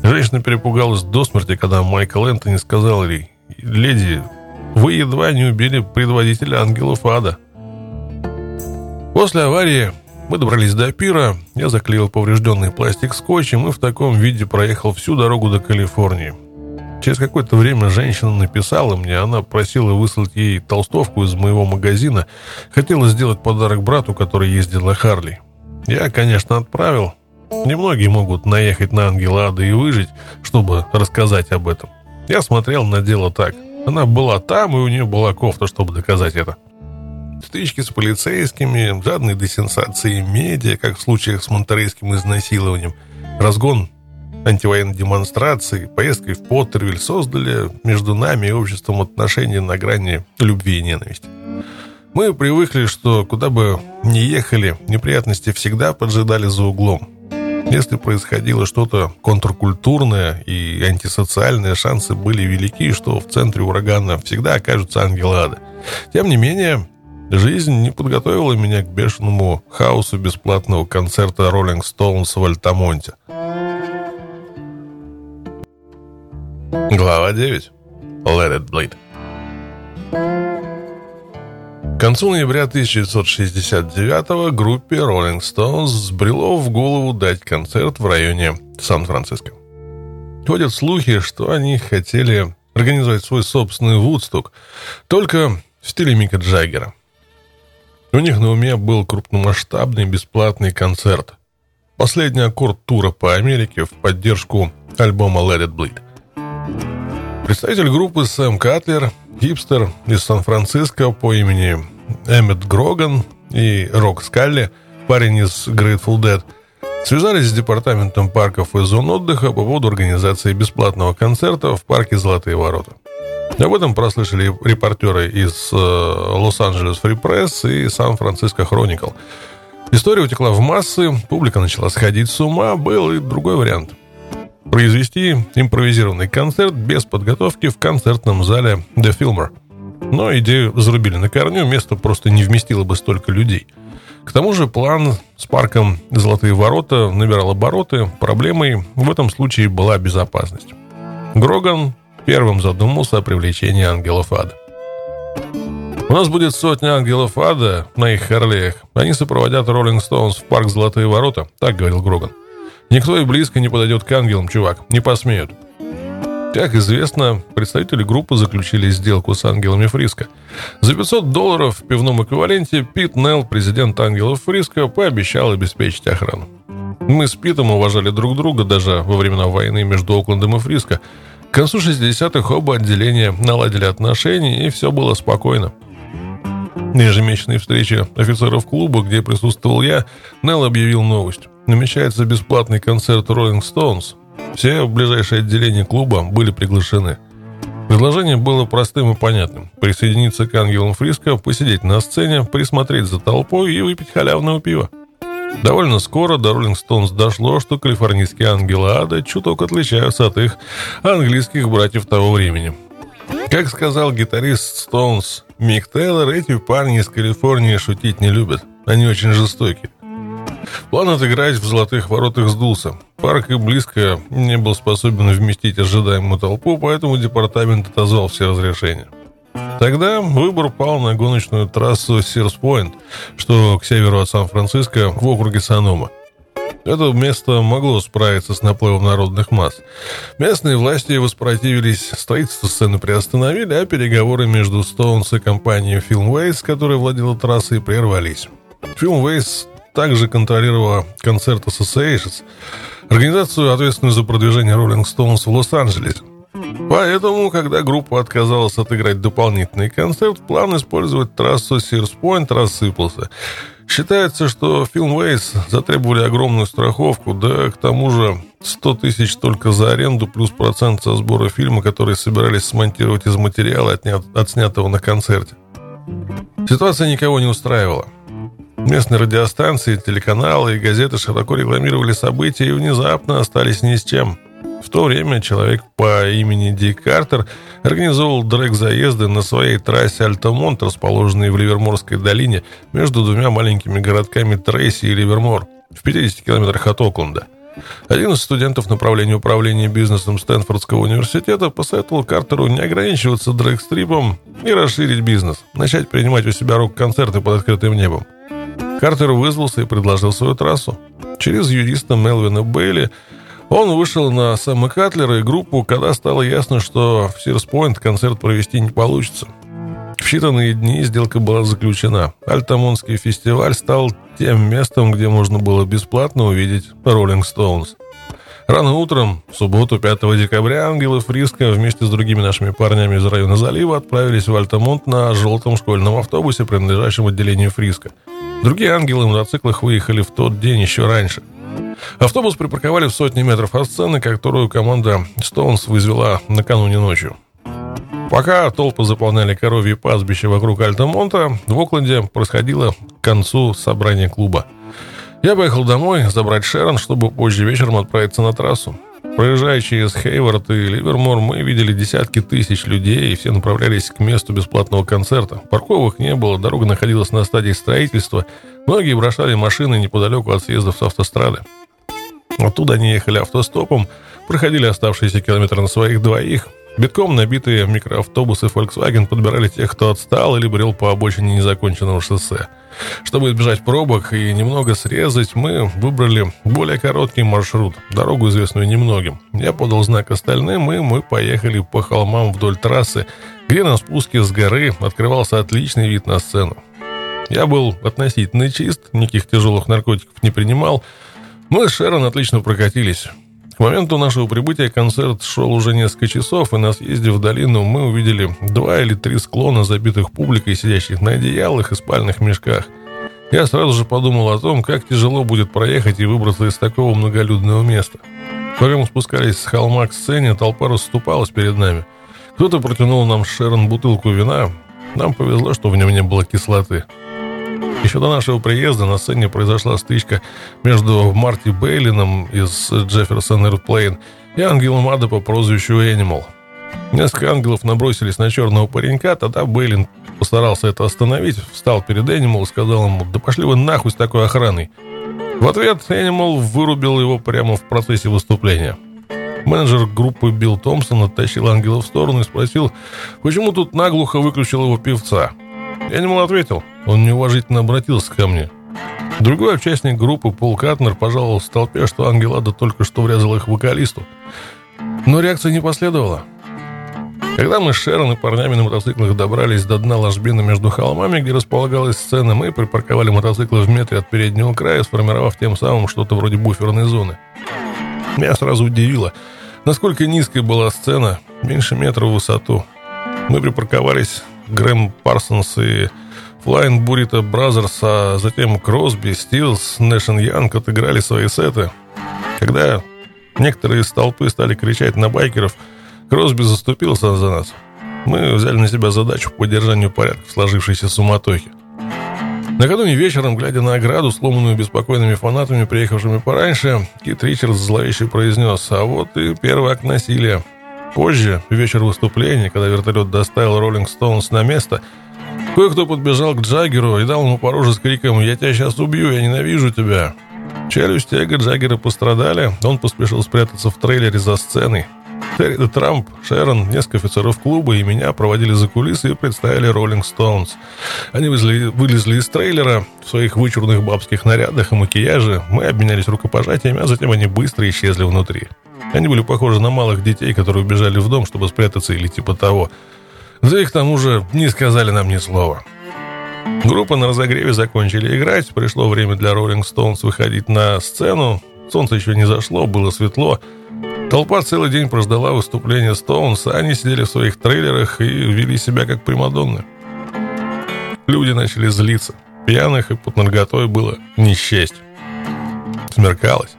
Женщина перепугалась до смерти, когда Майкл Энтони сказал ей, «Леди, вы едва не убили предводителя ангелов ада». После аварии мы добрались до пира, я заклеил поврежденный пластик скотчем и в таком виде проехал всю дорогу до Калифорнии. Через какое-то время женщина написала мне, она просила выслать ей толстовку из моего магазина, хотела сделать подарок брату, который ездил на Харли. Я, конечно, отправил. Немногие могут наехать на ангела ада и выжить, чтобы рассказать об этом. Я смотрел на дело так. Она была там, и у нее была кофта, чтобы доказать это. Стычки с полицейскими, жадные до сенсации медиа, как в случаях с монтерейским изнасилованием, разгон антивоенной демонстрации, поездкой в Поттервиль создали между нами и обществом отношения на грани любви и ненависти. Мы привыкли, что куда бы ни ехали, неприятности всегда поджидали за углом. Если происходило что-то контркультурное и антисоциальное, шансы были велики, что в центре урагана всегда окажутся ангелы ада. Тем не менее, Жизнь не подготовила меня к бешеному хаосу бесплатного концерта Rolling Stones в Альтамонте. Глава 9. Let it bleed. К концу ноября 1969 группе Rolling Stones сбрело в голову дать концерт в районе Сан-Франциско. Ходят слухи, что они хотели организовать свой собственный Вудсток, только в стиле Мика Джаггера – у них на уме был крупномасштабный бесплатный концерт. Последний аккорд тура по Америке в поддержку альбома Let It Bleed. Представитель группы Сэм Катлер, хипстер из Сан-Франциско по имени Эммет Гроган и Рок Скалли, парень из Grateful Dead, связались с департаментом парков и зон отдыха по поводу организации бесплатного концерта в парке «Золотые ворота». Об этом прослышали репортеры из э, Лос-Анджелес Фри Пресс и Сан-Франциско Хроникл. История утекла в массы, публика начала сходить с ума, был и другой вариант. Произвести импровизированный концерт без подготовки в концертном зале The Filmer. Но идею зарубили на корню, место просто не вместило бы столько людей. К тому же план с парком «Золотые ворота» набирал обороты, проблемой в этом случае была безопасность. Гроган первым задумался о привлечении ангелов ада. У нас будет сотня ангелов ада на их Харлеях. Они сопроводят Роллинг Стоунс в парк Золотые ворота, так говорил Гроган. Никто и близко не подойдет к ангелам, чувак, не посмеют. Как известно, представители группы заключили сделку с ангелами Фриска. За 500 долларов в пивном эквиваленте Пит Нелл, президент ангелов Фриска, пообещал обеспечить охрану. Мы с Питом уважали друг друга даже во времена войны между Оклендом и Фриско, к концу 60-х оба отделения наладили отношения, и все было спокойно. На ежемесячной встрече офицеров клуба, где присутствовал я, Нелл объявил новость. Намечается бесплатный концерт Rolling Stones. Все ближайшие отделения клуба были приглашены. Предложение было простым и понятным. Присоединиться к ангелам Фриско, посидеть на сцене, присмотреть за толпой и выпить халявного пива. Довольно скоро до Rolling Stones дошло, что калифорнийские ангелы ада чуток отличаются от их английских братьев того времени. Как сказал гитарист Stones Мик Тейлор, эти парни из Калифорнии шутить не любят. Они очень жестокие. План отыграть в «Золотых воротах» сдулся. Парк и близко не был способен вместить ожидаемую толпу, поэтому департамент отозвал все разрешения. Тогда выбор пал на гоночную трассу Сирс-Пойнт, что к северу от Сан-Франциско в округе Санома. Это место могло справиться с наплывом народных масс. Местные власти воспротивились, строительство сцены приостановили, а переговоры между Стоунс и компанией Filmways, которая владела трассой, прервались. Filmways также контролировала концерт Associations, организацию, ответственную за продвижение Rolling Stones в Лос-Анджелесе. Поэтому, когда группа отказалась отыграть дополнительный концерт, план использовать трассу Point рассыпался. Считается, что Filmways затребовали огромную страховку, да к тому же 100 тысяч только за аренду, плюс процент со сбора фильма, который собирались смонтировать из материала, отнят, отснятого на концерте. Ситуация никого не устраивала. Местные радиостанции, телеканалы и газеты широко рекламировали события и внезапно остались ни с чем. В то время человек по имени Ди Картер организовал дрэк-заезды на своей трассе Альтамонт, расположенной в Ливерморской долине между двумя маленькими городками Трейси и Ливермор, в 50 километрах от Окленда. Один из студентов направления управления бизнесом Стэнфордского университета посоветовал Картеру не ограничиваться дрэк-стрипом и расширить бизнес, начать принимать у себя рок-концерты под открытым небом. Картер вызвался и предложил свою трассу. Через юриста Мелвина Бейли он вышел на Сэма Катлера и группу, когда стало ясно, что в Сирспойнт концерт провести не получится. В считанные дни сделка была заключена. Альтамонский фестиваль стал тем местом, где можно было бесплатно увидеть Роллинг Стоунс. Рано утром, в субботу 5 декабря, ангелы Фриска вместе с другими нашими парнями из района залива отправились в Альтамонт на желтом школьном автобусе, принадлежащем отделению Фриска – Другие ангелы на мотоциклах выехали в тот день еще раньше. Автобус припарковали в сотни метров от сцены, которую команда Stones вызвела накануне ночью. Пока толпы заполняли коровьи пастбище вокруг Альтамонта, в Окленде происходило к концу собрания клуба. Я поехал домой забрать Шерон, чтобы позже вечером отправиться на трассу. Проезжая через Хейвард и Ливермор, мы видели десятки тысяч людей, и все направлялись к месту бесплатного концерта. Парковок не было, дорога находилась на стадии строительства. Многие бросали машины неподалеку от съездов с автострады. Оттуда они ехали автостопом, проходили оставшиеся километры на своих двоих, Битком набитые микроавтобусы Volkswagen подбирали тех, кто отстал или брел по обочине незаконченного шоссе. Чтобы избежать пробок и немного срезать, мы выбрали более короткий маршрут, дорогу, известную немногим. Я подал знак остальным, и мы поехали по холмам вдоль трассы, где на спуске с горы открывался отличный вид на сцену. Я был относительно чист, никаких тяжелых наркотиков не принимал. Мы с Шерон отлично прокатились. Моменту нашего прибытия концерт шел уже несколько часов, и на съезде в долину мы увидели два или три склона, забитых публикой, сидящих на одеялах и спальных мешках. Я сразу же подумал о том, как тяжело будет проехать и выбраться из такого многолюдного места. Пока мы спускались с холма к сцене, толпа расступалась перед нами. Кто-то протянул нам Шерон бутылку вина. Нам повезло, что в нем не было кислоты. Еще до нашего приезда на сцене произошла стычка между Марти Бейлином из Джефферсон Airplane и ангелом ада по прозвищу Animal. Несколько ангелов набросились на черного паренька, тогда Бейлин постарался это остановить, встал перед Animal и сказал ему «Да пошли вы нахуй с такой охраной!» В ответ Animal вырубил его прямо в процессе выступления. Менеджер группы Билл Томпсон оттащил ангела в сторону и спросил, почему тут наглухо выключил его певца. Animal ответил, он неуважительно обратился ко мне. Другой участник группы, Пол Катнер, пожаловался в толпе, что Ангел Ада только что врезал их вокалисту. Но реакции не последовало. Когда мы с Шерон и парнями на мотоциклах добрались до дна ложбины между холмами, где располагалась сцена, мы припарковали мотоциклы в метре от переднего края, сформировав тем самым что-то вроде буферной зоны. Меня сразу удивило, насколько низкой была сцена, меньше метра в высоту. Мы припарковались, Грэм Парсонс и Flying Burrito Brothers, а затем Кросби, Стилс, Нэшн Янг отыграли свои сеты. Когда некоторые из толпы стали кричать на байкеров, Кросби заступился за нас. Мы взяли на себя задачу по поддержанию порядка в сложившейся суматохе. Накануне вечером, глядя на ограду, сломанную беспокойными фанатами, приехавшими пораньше, Кит Ричардс зловеще произнес «А вот и первый акт насилия». Позже, в вечер выступления, когда вертолет доставил Роллинг Стоунс на место – Кое-кто подбежал к Джаггеру и дал ему по роже с криком «Я тебя сейчас убью, я ненавижу тебя!». Челюсть эго Джаггера пострадали, он поспешил спрятаться в трейлере за сценой. Терри Трамп, Шерон, несколько офицеров клуба и меня проводили за кулисы и представили Роллинг Стоунс. Они вылезли, вылезли из трейлера в своих вычурных бабских нарядах и макияже. Мы обменялись рукопожатиями, а затем они быстро исчезли внутри. Они были похожи на малых детей, которые убежали в дом, чтобы спрятаться или типа того. Да и к тому же не сказали нам ни слова. Группа на разогреве закончили играть, пришло время для Rolling Stones выходить на сцену. Солнце еще не зашло, было светло. Толпа целый день прождала выступления Стоунс, они сидели в своих трейлерах и вели себя как примадонны. Люди начали злиться. Пьяных и под наготой было не счесть. Смеркалось.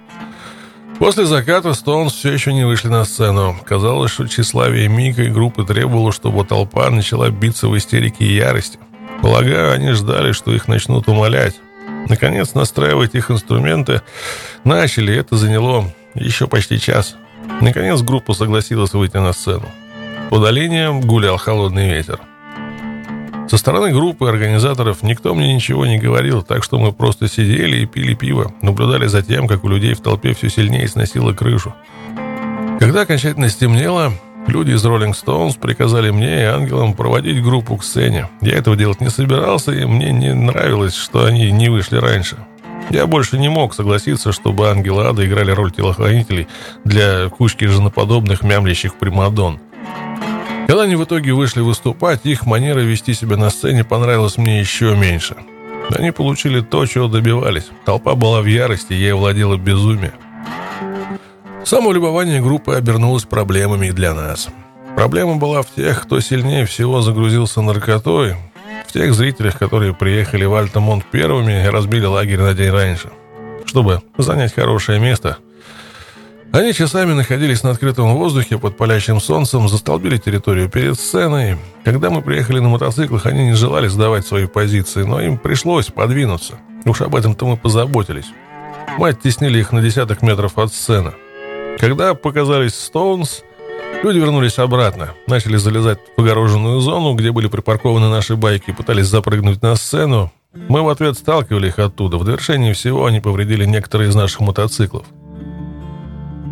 После заката Стоунс все еще не вышли на сцену. Казалось, что тщеславие Мика и группы требовало, чтобы толпа начала биться в истерике и ярости. Полагаю, они ждали, что их начнут умолять. Наконец, настраивать их инструменты начали. Это заняло еще почти час. Наконец, группа согласилась выйти на сцену. По долине гулял холодный ветер. Со стороны группы организаторов никто мне ничего не говорил, так что мы просто сидели и пили пиво, наблюдали за тем, как у людей в толпе все сильнее сносило крышу. Когда окончательно стемнело, люди из Rolling Stones приказали мне и ангелам проводить группу к сцене. Я этого делать не собирался, и мне не нравилось, что они не вышли раньше. Я больше не мог согласиться, чтобы ангелы ада играли роль телохранителей для кучки женоподобных мямлящих примадон – когда они в итоге вышли выступать, их манера вести себя на сцене понравилась мне еще меньше. Они получили то, чего добивались. Толпа была в ярости, ей владело безумие. Самолюбование группы обернулось проблемами и для нас. Проблема была в тех, кто сильнее всего загрузился наркотой, в тех зрителях, которые приехали в Альтамонт первыми и разбили лагерь на день раньше, чтобы занять хорошее место – они часами находились на открытом воздухе под палящим солнцем, застолбили территорию перед сценой. Когда мы приехали на мотоциклах, они не желали сдавать свои позиции, но им пришлось подвинуться. Уж об этом-то мы позаботились. Мы оттеснили их на десяток метров от сцены. Когда показались Стоунс, люди вернулись обратно, начали залезать в огороженную зону, где были припаркованы наши байки, пытались запрыгнуть на сцену. Мы в ответ сталкивали их оттуда. В довершении всего они повредили некоторые из наших мотоциклов.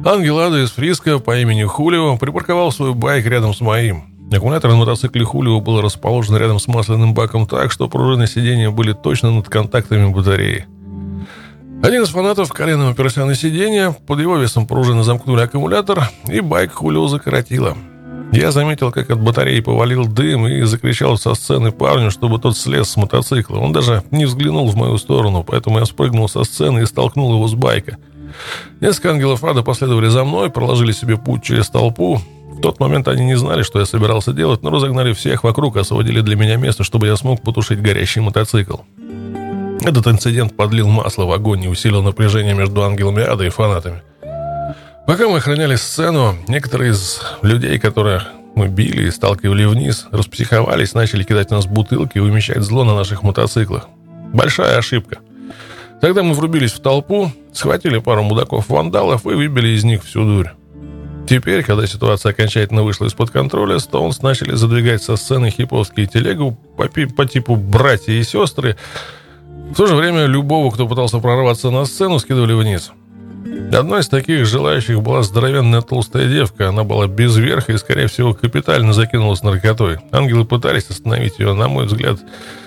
Ангел Ада из Фриска по имени Хулио припарковал свой байк рядом с моим. Аккумулятор на мотоцикле Хулио был расположен рядом с масляным баком так, что пружины сидения были точно над контактами батареи. Один из фанатов коленом оперся на сиденье, под его весом пружины замкнули аккумулятор, и байк Хулио закоротило. Я заметил, как от батареи повалил дым и закричал со сцены парню, чтобы тот слез с мотоцикла. Он даже не взглянул в мою сторону, поэтому я спрыгнул со сцены и столкнул его с байка – Несколько ангелов ада последовали за мной, проложили себе путь через толпу. В тот момент они не знали, что я собирался делать, но разогнали всех вокруг, освободили для меня место, чтобы я смог потушить горящий мотоцикл. Этот инцидент подлил масло в огонь и усилил напряжение между ангелами ада и фанатами. Пока мы охраняли сцену, некоторые из людей, которых мы били и сталкивали вниз, распсиховались, начали кидать нас бутылки и умещать зло на наших мотоциклах. Большая ошибка – Тогда мы врубились в толпу, схватили пару мудаков-вандалов и выбили из них всю дурь. Теперь, когда ситуация окончательно вышла из-под контроля, Стоунс начали задвигать со сцены хиповские телегу по, по типу «братья и сестры». В то же время любого, кто пытался прорваться на сцену, скидывали вниз. Одной из таких желающих была здоровенная толстая девка. Она была без верха и, скорее всего, капитально закинулась наркотой. Ангелы пытались остановить ее. На мой взгляд,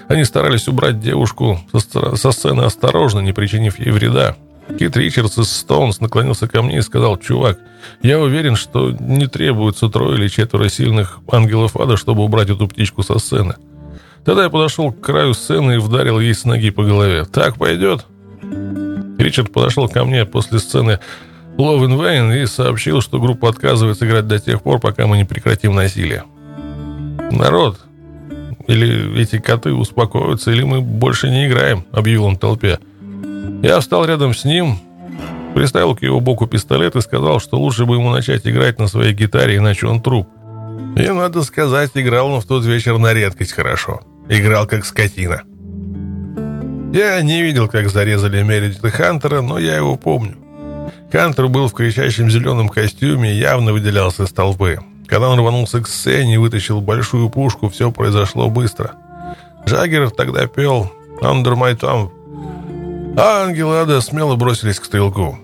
они старались убрать девушку со, сцены осторожно, не причинив ей вреда. Кит Ричардс из Стоунс наклонился ко мне и сказал, «Чувак, я уверен, что не требуется трое или четверо сильных ангелов ада, чтобы убрать эту птичку со сцены». Тогда я подошел к краю сцены и вдарил ей с ноги по голове. «Так пойдет?» Ричард подошел ко мне после сцены Love in Vain и сообщил, что группа отказывается играть до тех пор, пока мы не прекратим насилие. «Народ, или эти коты успокоятся, или мы больше не играем», — объявил он толпе. Я встал рядом с ним, приставил к его боку пистолет и сказал, что лучше бы ему начать играть на своей гитаре, иначе он труп. И, надо сказать, играл он в тот вечер на редкость хорошо. Играл как скотина. Я не видел, как зарезали Мередита Хантера, но я его помню. Хантер был в кричащем зеленом костюме и явно выделялся из толпы. Когда он рванулся к сцене и вытащил большую пушку, все произошло быстро. Джаггер тогда пел «Under my thumb», а ангелы ада смело бросились к стрелку.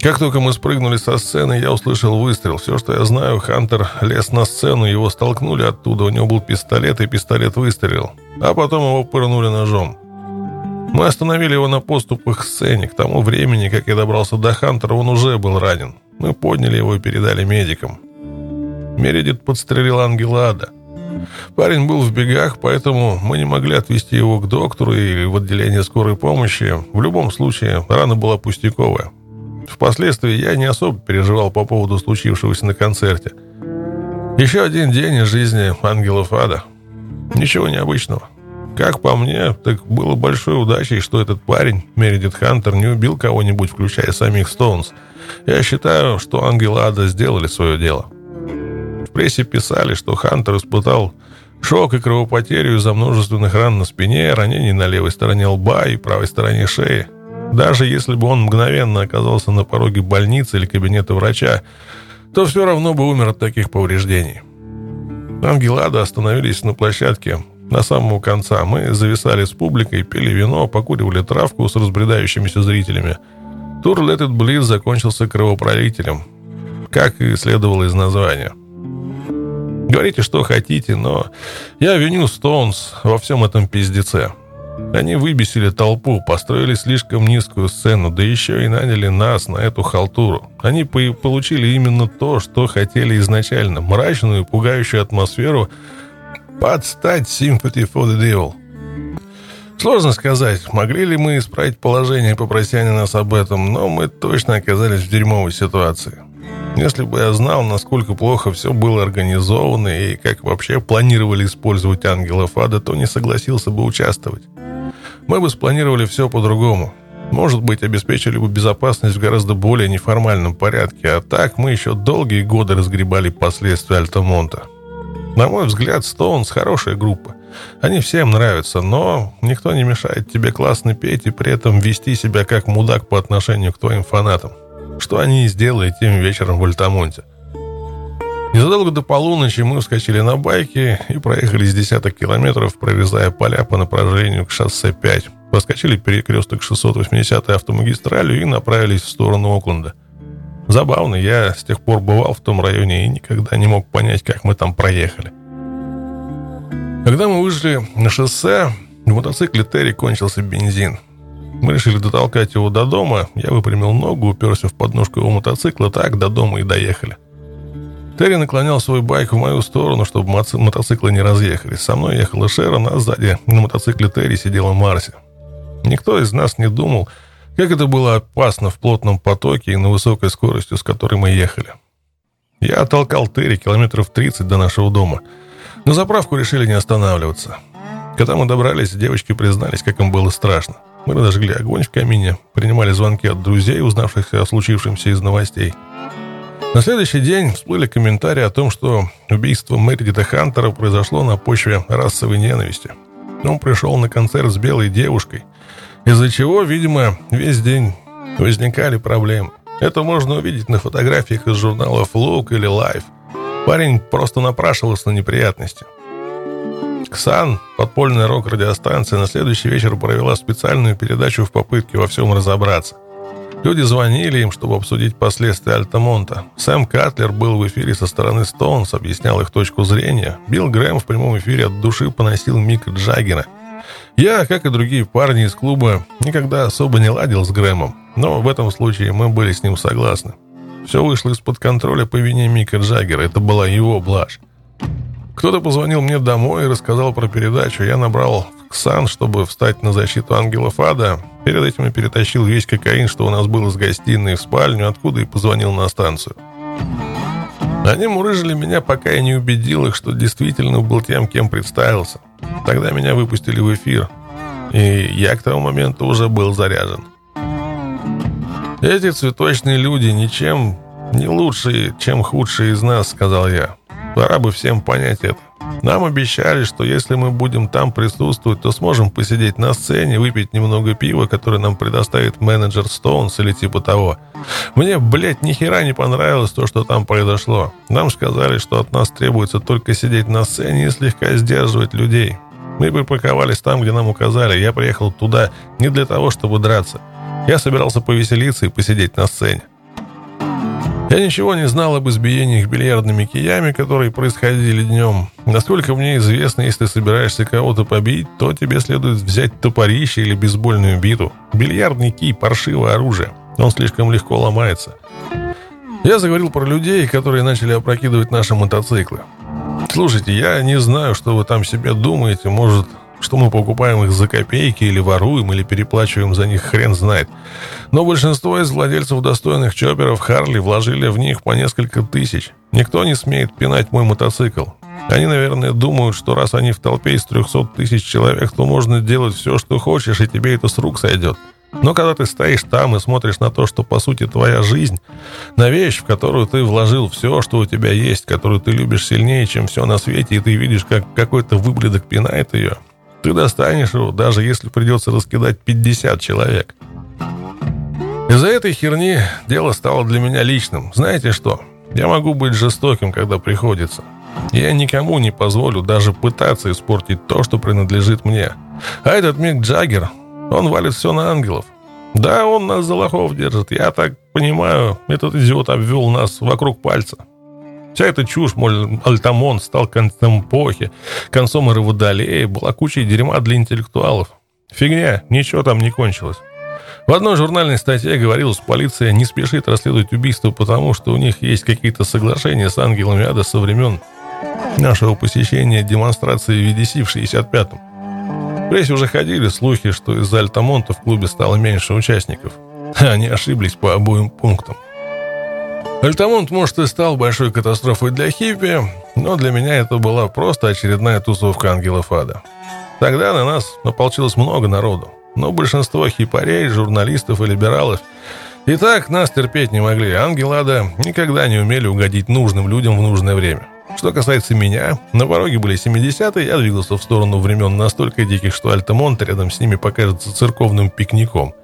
Как только мы спрыгнули со сцены, я услышал выстрел. Все, что я знаю, Хантер лез на сцену, его столкнули оттуда. У него был пистолет, и пистолет выстрелил. А потом его пырнули ножом. Мы остановили его на поступах к сцене. К тому времени, как я добрался до Хантера, он уже был ранен. Мы подняли его и передали медикам. Мередит подстрелил ангела ада. Парень был в бегах, поэтому мы не могли отвезти его к доктору или в отделение скорой помощи. В любом случае, рана была пустяковая. Впоследствии я не особо переживал по поводу случившегося на концерте. Еще один день из жизни ангелов ада. Ничего необычного. Как по мне, так было большой удачей, что этот парень, Мередит Хантер, не убил кого-нибудь, включая самих Стоунс. Я считаю, что ангелы ада сделали свое дело. Прессе писали, что Хантер испытал Шок и кровопотерю из-за множественных ран на спине, ранений на левой стороне лба и правой стороне шеи. Даже если бы он мгновенно оказался на пороге больницы или кабинета врача, то все равно бы умер от таких повреждений. Ангелада остановились на площадке на самого конца. Мы зависали с публикой, пили вино, покуривали травку с разбредающимися зрителями. Тур Let It Bleed закончился кровопролитием, как и следовало из названия – Говорите, что хотите, но я виню Стоунс во всем этом пиздеце. Они выбесили толпу, построили слишком низкую сцену, да еще и наняли нас на эту халтуру. Они по- получили именно то, что хотели изначально. Мрачную, пугающую атмосферу под стать Sympathy for the Devil. Сложно сказать, могли ли мы исправить положение, попроси они нас об этом, но мы точно оказались в дерьмовой ситуации. Если бы я знал, насколько плохо все было организовано и как вообще планировали использовать ангелов ада, то не согласился бы участвовать. Мы бы спланировали все по-другому. Может быть, обеспечили бы безопасность в гораздо более неформальном порядке, а так мы еще долгие годы разгребали последствия Альтамонта. На мой взгляд, Стоунс хорошая группа. Они всем нравятся, но никто не мешает тебе классно петь и при этом вести себя как мудак по отношению к твоим фанатам что они и сделали тем вечером в Альтамонте. Незадолго до полуночи мы вскочили на байки и проехали с десяток километров, прорезая поля по направлению к шоссе 5. Проскочили перекресток 680-й автомагистралью и направились в сторону Окленда. Забавно, я с тех пор бывал в том районе и никогда не мог понять, как мы там проехали. Когда мы вышли на шоссе, в мотоцикле Терри кончился бензин. Мы решили дотолкать его до дома. Я выпрямил ногу, уперся в подножку его мотоцикла. Так до дома и доехали. Терри наклонял свой байк в мою сторону, чтобы мотоциклы не разъехались. Со мной ехала Шерон, а сзади на мотоцикле Терри сидела Марси. Никто из нас не думал, как это было опасно в плотном потоке и на высокой скорости, с которой мы ехали. Я оттолкал Терри километров 30 до нашего дома. На заправку решили не останавливаться. Когда мы добрались, девочки признались, как им было страшно. Мы разожгли огонь в камине, принимали звонки от друзей, узнавших о случившемся из новостей. На следующий день всплыли комментарии о том, что убийство Мэридита Хантера произошло на почве расовой ненависти. Он пришел на концерт с белой девушкой, из-за чего, видимо, весь день возникали проблемы. Это можно увидеть на фотографиях из журналов Look или Life. Парень просто напрашивался на неприятности. Ксан, подпольная рок-радиостанция, на следующий вечер провела специальную передачу в попытке во всем разобраться. Люди звонили им, чтобы обсудить последствия Альтамонта. Сэм Катлер был в эфире со стороны Стоунс, объяснял их точку зрения. Билл Грэм в прямом эфире от души поносил Мика Джаггера. Я, как и другие парни из клуба, никогда особо не ладил с Грэмом, но в этом случае мы были с ним согласны. Все вышло из-под контроля по вине Мика Джаггера, это была его блажь. Кто-то позвонил мне домой и рассказал про передачу. Я набрал Ксан, чтобы встать на защиту ангелов ада. Перед этим я перетащил весь кокаин, что у нас был из гостиной в спальню, откуда и позвонил на станцию. Они мурыжили меня, пока я не убедил их, что действительно был тем, кем представился. Тогда меня выпустили в эфир. И я к тому моменту уже был заряжен. «Эти цветочные люди ничем не лучшие, чем худшие из нас», — сказал я. Пора бы всем понять это. Нам обещали, что если мы будем там присутствовать, то сможем посидеть на сцене, выпить немного пива, которое нам предоставит менеджер Стоунс или типа того. Мне, блядь, ни хера не понравилось то, что там произошло. Нам сказали, что от нас требуется только сидеть на сцене и слегка сдерживать людей. Мы припарковались там, где нам указали. Я приехал туда не для того, чтобы драться. Я собирался повеселиться и посидеть на сцене. Я ничего не знал об избиениях бильярдными киями, которые происходили днем. Насколько мне известно, если собираешься кого-то побить, то тебе следует взять топорище или бейсбольную биту. Бильярдный кий – паршивое оружие. Он слишком легко ломается. Я заговорил про людей, которые начали опрокидывать наши мотоциклы. Слушайте, я не знаю, что вы там себе думаете. Может, что мы покупаем их за копейки или воруем, или переплачиваем за них хрен знает. Но большинство из владельцев достойных чоперов Харли вложили в них по несколько тысяч. Никто не смеет пинать мой мотоцикл. Они, наверное, думают, что раз они в толпе из 300 тысяч человек, то можно делать все, что хочешь, и тебе это с рук сойдет. Но когда ты стоишь там и смотришь на то, что по сути твоя жизнь, на вещь, в которую ты вложил все, что у тебя есть, которую ты любишь сильнее, чем все на свете, и ты видишь, как какой-то выблядок пинает ее, ты достанешь его, даже если придется раскидать 50 человек. Из-за этой херни дело стало для меня личным. Знаете что? Я могу быть жестоким, когда приходится. Я никому не позволю даже пытаться испортить то, что принадлежит мне. А этот Мик Джаггер, он валит все на ангелов. Да, он нас за лохов держит. Я так понимаю, этот идиот обвел нас вокруг пальца. Вся эта чушь, мол, Альтамон стал концом эпохи, концом эры Водолея, была кучей дерьма для интеллектуалов. Фигня, ничего там не кончилось. В одной журнальной статье говорилось, полиция не спешит расследовать убийство, потому что у них есть какие-то соглашения с ангелами ада со времен нашего посещения демонстрации VDC в 65-м. В прессе уже ходили слухи, что из-за Альтамонта в клубе стало меньше участников. Они ошиблись по обоим пунктам. Альтамонт, может, и стал большой катастрофой для хиппи, но для меня это была просто очередная тусовка ангелов ада. Тогда на нас ополчилось много народу, но большинство хипарей, журналистов и либералов и так нас терпеть не могли. Ангел ада никогда не умели угодить нужным людям в нужное время. Что касается меня, на пороге были 70-е, я двигался в сторону времен настолько диких, что Альтамонт рядом с ними покажется церковным пикником.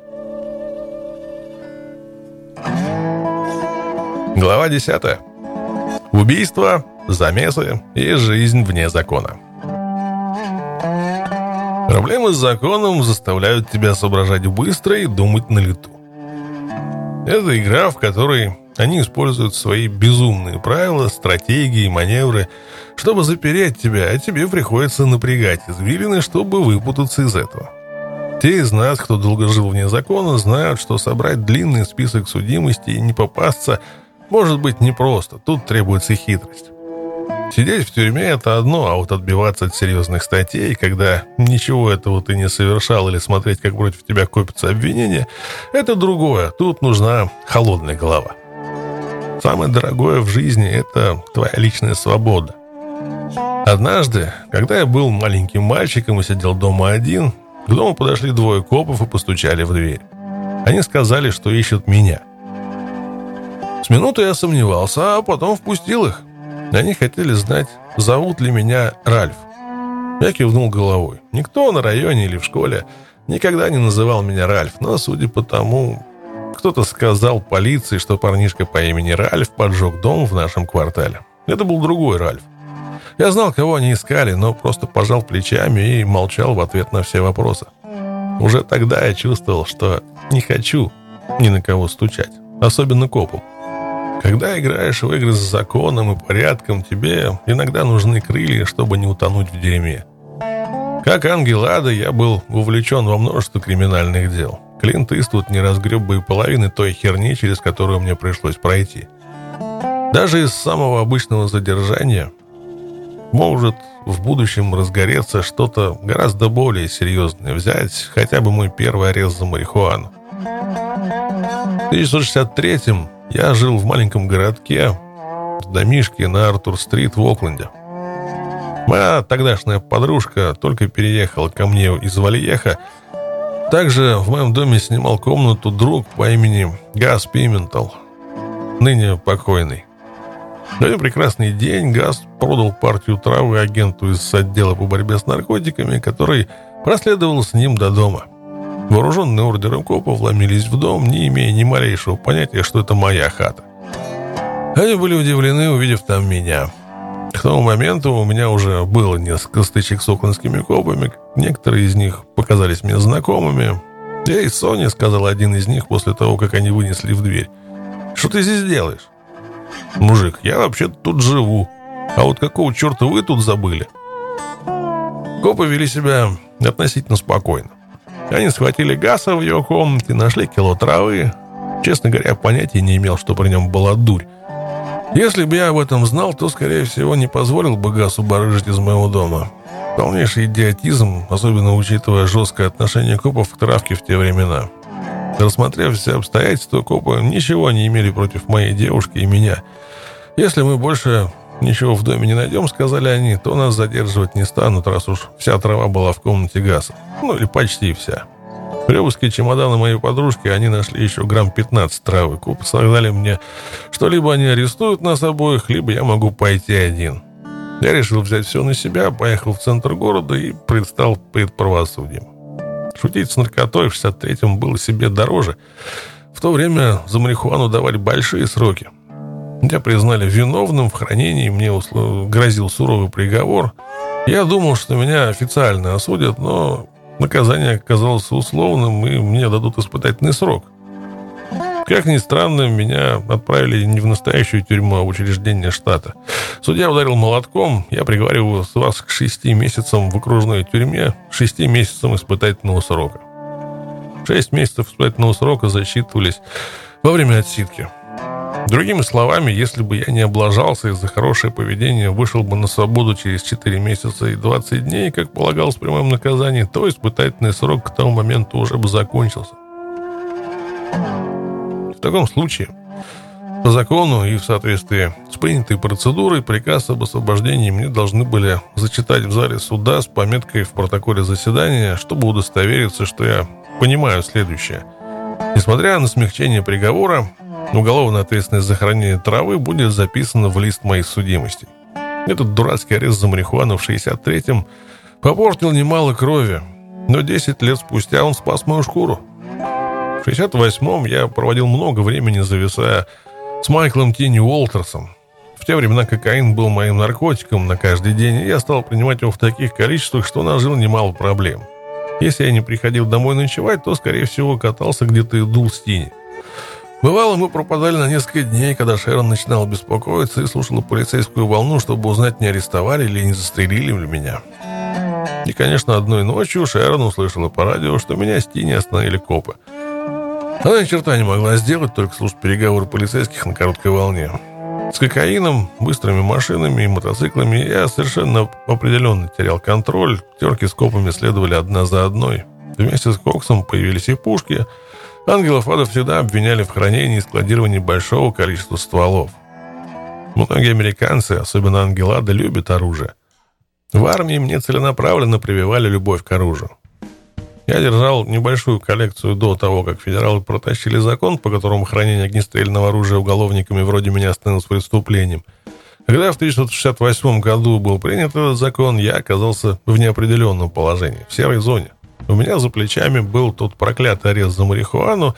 Глава 10. Убийство, замесы и жизнь вне закона. Проблемы с законом заставляют тебя соображать быстро и думать на лету. Это игра, в которой они используют свои безумные правила, стратегии, маневры, чтобы запереть тебя, а тебе приходится напрягать извилины, чтобы выпутаться из этого. Те из нас, кто долго жил вне закона, знают, что собрать длинный список судимости и не попасться может быть непросто, тут требуется хитрость. Сидеть в тюрьме – это одно, а вот отбиваться от серьезных статей, когда ничего этого ты не совершал, или смотреть, как против тебя копятся обвинения – это другое. Тут нужна холодная голова. Самое дорогое в жизни – это твоя личная свобода. Однажды, когда я был маленьким мальчиком и сидел дома один, к дому подошли двое копов и постучали в дверь. Они сказали, что ищут меня. С минуты я сомневался, а потом впустил их. Они хотели знать, зовут ли меня Ральф. Я кивнул головой. Никто на районе или в школе никогда не называл меня Ральф, но, судя по тому, кто-то сказал полиции, что парнишка по имени Ральф поджег дом в нашем квартале. Это был другой Ральф. Я знал, кого они искали, но просто пожал плечами и молчал в ответ на все вопросы. Уже тогда я чувствовал, что не хочу ни на кого стучать, особенно копам. Когда играешь в игры с законом и порядком, тебе иногда нужны крылья, чтобы не утонуть в дерьме. Как ангел ада, я был увлечен во множество криминальных дел. Клинт Иствуд не разгреб бы и половины той херни, через которую мне пришлось пройти. Даже из самого обычного задержания может в будущем разгореться что-то гораздо более серьезное. Взять хотя бы мой первый арест за марихуану. В 1963-м я жил в маленьком городке в домишке на Артур-стрит в Окленде. Моя тогдашняя подружка только переехала ко мне из Вальеха также в моем доме снимал комнату друг по имени Газ Пиментал, ныне покойный. В один прекрасный день Газ продал партию травы агенту из отдела по борьбе с наркотиками, который проследовал с ним до дома. Вооруженные ордером копов вломились в дом, не имея ни малейшего понятия, что это моя хата. Они были удивлены, увидев там меня. К тому моменту у меня уже было несколько стычек с окленскими копами. Некоторые из них показались мне знакомыми. «Эй, Соня», — сказал один из них после того, как они вынесли в дверь. «Что ты здесь делаешь?» «Мужик, я вообще тут живу. А вот какого черта вы тут забыли?» Копы вели себя относительно спокойно. Они схватили Гаса в его комнате, нашли кило травы. Честно говоря, понятия не имел, что при нем была дурь. Если бы я об этом знал, то, скорее всего, не позволил бы Гасу барыжить из моего дома. Полнейший идиотизм, особенно учитывая жесткое отношение копов к травке в те времена. Рассмотрев все обстоятельства, копы ничего не имели против моей девушки и меня. Если мы больше ничего в доме не найдем, сказали они, то нас задерживать не станут, раз уж вся трава была в комнате Гаса. Ну или почти вся. В обыске чемодана моей подружки они нашли еще грамм 15 травы. Копы сказали мне, что либо они арестуют нас обоих, либо я могу пойти один. Я решил взять все на себя, поехал в центр города и предстал перед правосудием. Шутить с наркотой в 63-м было себе дороже. В то время за марихуану давали большие сроки. Меня признали виновным в хранении, мне грозил суровый приговор. Я думал, что меня официально осудят, но наказание оказалось условным, и мне дадут испытательный срок – как ни странно, меня отправили не в настоящую тюрьму, а в учреждение штата. Судья ударил молотком, я приговариваю вас к шести месяцам в окружной тюрьме, шести месяцам испытательного срока. Шесть месяцев испытательного срока засчитывались во время отсидки. Другими словами, если бы я не облажался из-за хорошее поведение, вышел бы на свободу через 4 месяца и 20 дней, как полагалось при моем наказании, то испытательный срок к тому моменту уже бы закончился. В таком случае, по закону и в соответствии с принятой процедурой, приказ об освобождении мне должны были зачитать в зале суда с пометкой в протоколе заседания, чтобы удостовериться, что я понимаю следующее. Несмотря на смягчение приговора, уголовная ответственность за хранение травы будет записана в лист моих судимостей. Этот дурацкий арест за марихуану в 63-м попортил немало крови, но 10 лет спустя он спас мою шкуру. В 68-м я проводил много времени, зависая с Майклом Тинни Уолтерсом. В те времена кокаин был моим наркотиком на каждый день, и я стал принимать его в таких количествах, что нажил немало проблем. Если я не приходил домой ночевать, то, скорее всего, катался где-то и дул с. Бывало, мы пропадали на несколько дней, когда Шерон начинал беспокоиться и слушала полицейскую волну, чтобы узнать, не арестовали или не застрелили ли меня. И, конечно, одной ночью Шерон услышала по радио, что меня с Тини остановили копы – она ни черта не могла сделать, только слушать переговоры полицейских на короткой волне. С кокаином, быстрыми машинами и мотоциклами я совершенно определенно терял контроль. Терки с копами следовали одна за одной. Вместе с Коксом появились и пушки. Ангелов Ада всегда обвиняли в хранении и складировании большого количества стволов. Многие американцы, особенно Ангелада, любят оружие. В армии мне целенаправленно прививали любовь к оружию. Я держал небольшую коллекцию до того, как федералы протащили закон, по которому хранение огнестрельного оружия уголовниками вроде меня становилось преступлением. Когда в 1968 году был принят этот закон, я оказался в неопределенном положении, в серой зоне. У меня за плечами был тот проклятый арест за марихуану,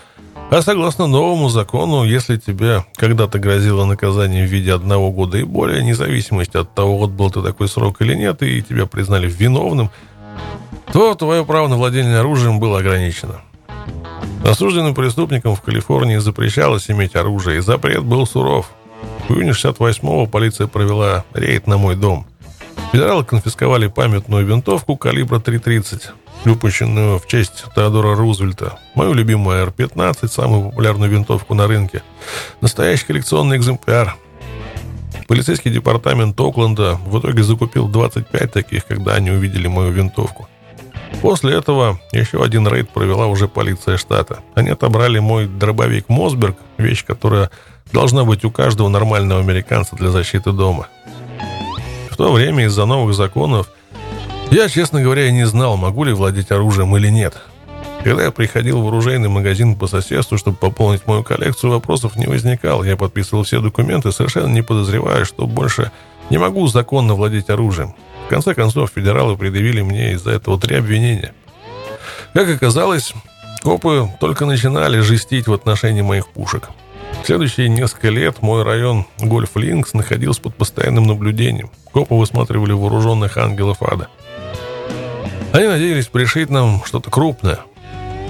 а согласно новому закону, если тебе когда-то грозило наказание в виде одного года и более, независимости от того, вот был ты такой срок или нет, и тебя признали виновным – то твое право на владение оружием было ограничено. Осужденным преступникам в Калифорнии запрещалось иметь оружие, и запрет был суров. В июне 68-го полиция провела рейд на мой дом. Федералы конфисковали памятную винтовку калибра 3.30, выпущенную в честь Теодора Рузвельта, мою любимую R-15, самую популярную винтовку на рынке. Настоящий коллекционный экземпляр. Полицейский департамент Окленда в итоге закупил 25 таких, когда они увидели мою винтовку. После этого еще один рейд провела уже полиция штата. Они отобрали мой дробовик Мосберг, вещь, которая должна быть у каждого нормального американца для защиты дома. В то время из-за новых законов я, честно говоря, не знал, могу ли владеть оружием или нет. Когда я приходил в оружейный магазин по соседству, чтобы пополнить мою коллекцию, вопросов не возникало. Я подписывал все документы, совершенно не подозревая, что больше не могу законно владеть оружием. В конце концов, федералы предъявили мне из-за этого три обвинения. Как оказалось, копы только начинали жестить в отношении моих пушек. В следующие несколько лет мой район Гольф Линкс находился под постоянным наблюдением. Копы высматривали вооруженных ангелов ада. Они надеялись пришить нам что-то крупное.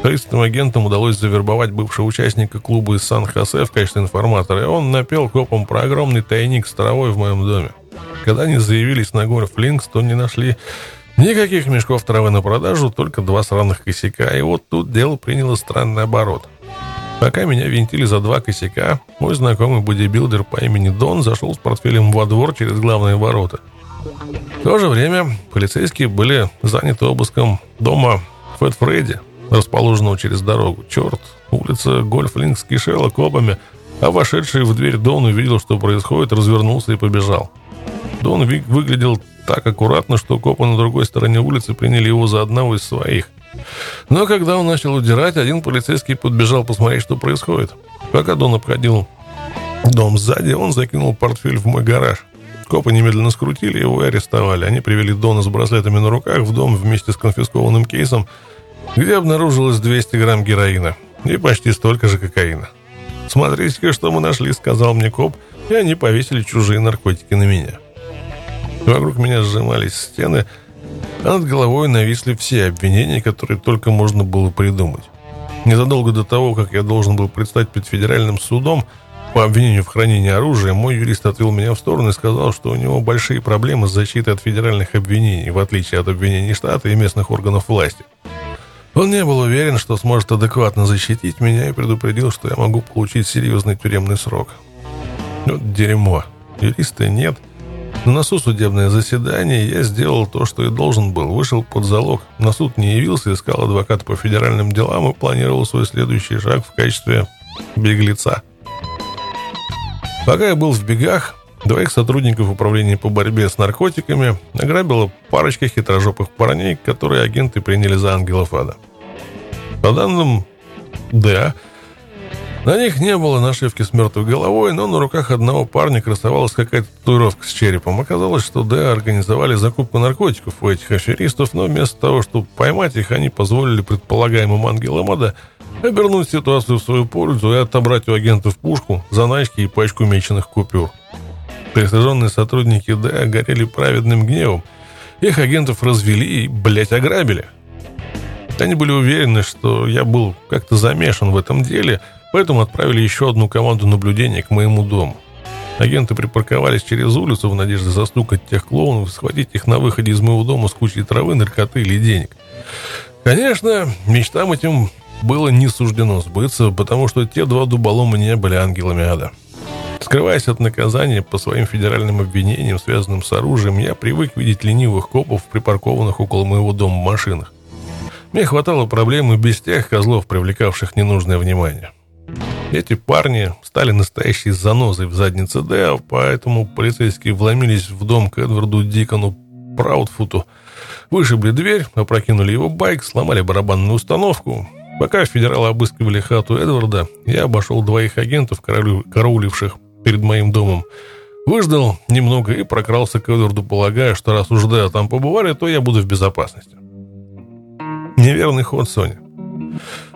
Таинственным агентам удалось завербовать бывшего участника клуба из Сан-Хосе в качестве информатора, и он напел копам про огромный тайник старовой в моем доме. Когда они заявились на горы Флинкс, то не нашли никаких мешков травы на продажу, только два сраных косяка. И вот тут дело приняло странный оборот. Пока меня винтили за два косяка, мой знакомый бодибилдер по имени Дон зашел с портфелем во двор через главные ворота. В то же время полицейские были заняты обыском дома Фэт Фредди, расположенного через дорогу. Черт, улица Гольф Линкс кишела копами, а вошедший в дверь Дон увидел, что происходит, развернулся и побежал. Дон выглядел так аккуратно, что копы на другой стороне улицы приняли его за одного из своих. Но когда он начал удирать, один полицейский подбежал посмотреть, что происходит. Пока Дон обходил дом сзади, он закинул портфель в мой гараж. Копы немедленно скрутили его и арестовали. Они привели Дона с браслетами на руках в дом вместе с конфискованным кейсом, где обнаружилось 200 грамм героина и почти столько же кокаина. «Смотрите-ка, что мы нашли», — сказал мне коп, и они повесили чужие наркотики на меня. Вокруг меня сжимались стены, а над головой нависли все обвинения, которые только можно было придумать. Незадолго до того, как я должен был предстать перед федеральным судом по обвинению в хранении оружия, мой юрист отвел меня в сторону и сказал, что у него большие проблемы с защитой от федеральных обвинений, в отличие от обвинений штата и местных органов власти. Он не был уверен, что сможет адекватно защитить меня и предупредил, что я могу получить серьезный тюремный срок. Вот дерьмо. Юриста нет – на носу судебное заседание, я сделал то, что и должен был. Вышел под залог. На суд не явился, искал адвоката по федеральным делам и планировал свой следующий шаг в качестве беглеца. Пока я был в бегах, двоих сотрудников управления по борьбе с наркотиками ограбила парочка хитрожопых парней, которые агенты приняли за ангелов ада. По данным ДА, на них не было нашивки с мертвой головой, но на руках одного парня красовалась какая-то татуировка с черепом. Оказалось, что Д организовали закупку наркотиков у этих аферистов, но вместо того, чтобы поймать их, они позволили предполагаемым ангелам ада обернуть ситуацию в свою пользу и отобрать у агентов пушку, заначки и пачку меченых купюр. Присяженные сотрудники Д горели праведным гневом. Их агентов развели и, блядь, ограбили. Они были уверены, что я был как-то замешан в этом деле – Поэтому отправили еще одну команду наблюдения к моему дому. Агенты припарковались через улицу в надежде застукать тех клоунов и схватить их на выходе из моего дома с кучей травы, наркоты или денег. Конечно, мечтам этим было не суждено сбыться, потому что те два дуболома не были ангелами ада. Скрываясь от наказания по своим федеральным обвинениям, связанным с оружием, я привык видеть ленивых копов, припаркованных около моего дома в машинах. Мне хватало проблем и без тех козлов, привлекавших ненужное внимание. Эти парни стали настоящей занозой в заднице Дэа, поэтому полицейские вломились в дом к Эдварду Дикону Праудфуту, вышибли дверь, опрокинули его байк, сломали барабанную установку. Пока федералы обыскивали хату Эдварда, я обошел двоих агентов, карауливших перед моим домом, выждал немного и прокрался к Эдварду, полагая, что раз уж Дэа там побывали, то я буду в безопасности. Неверный ход, Соня.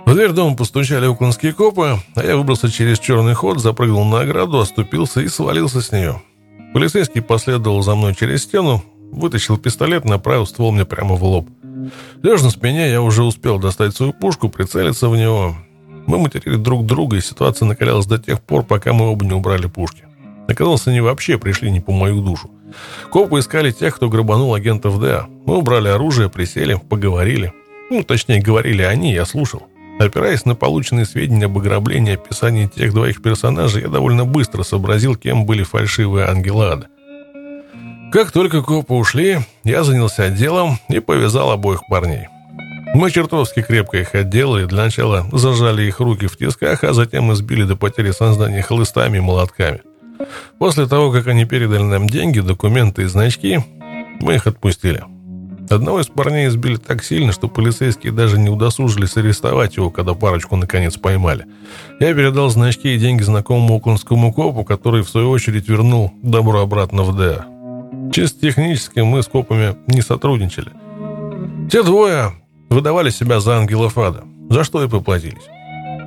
В дверь дома постучали уклонские копы, а я выбрался через черный ход, запрыгнул на ограду, оступился и свалился с нее. Полицейский последовал за мной через стену, вытащил пистолет, направил ствол мне прямо в лоб. Лежа на спине, я уже успел достать свою пушку, прицелиться в него. Мы материли друг друга, и ситуация накалялась до тех пор, пока мы оба не убрали пушки. Оказалось, они вообще пришли не по мою душу. Копы искали тех, кто грабанул агентов ДА. Мы убрали оружие, присели, поговорили. Ну, точнее, говорили они, я слушал. Опираясь на полученные сведения об ограблении и описании тех двоих персонажей, я довольно быстро сообразил, кем были фальшивые ангелы. Как только копы ушли, я занялся делом и повязал обоих парней. Мы чертовски крепко их отделали, для начала зажали их руки в тисках, а затем избили до потери сознания хлыстами и молотками. После того, как они передали нам деньги, документы и значки, мы их отпустили. Одного из парней избили так сильно, что полицейские даже не удосужились арестовать его, когда парочку наконец поймали. Я передал значки и деньги знакомому окунскому копу, который в свою очередь вернул добро обратно в ДА. Чисто технически мы с копами не сотрудничали. Те двое выдавали себя за ангелов ада, за что и поплатились.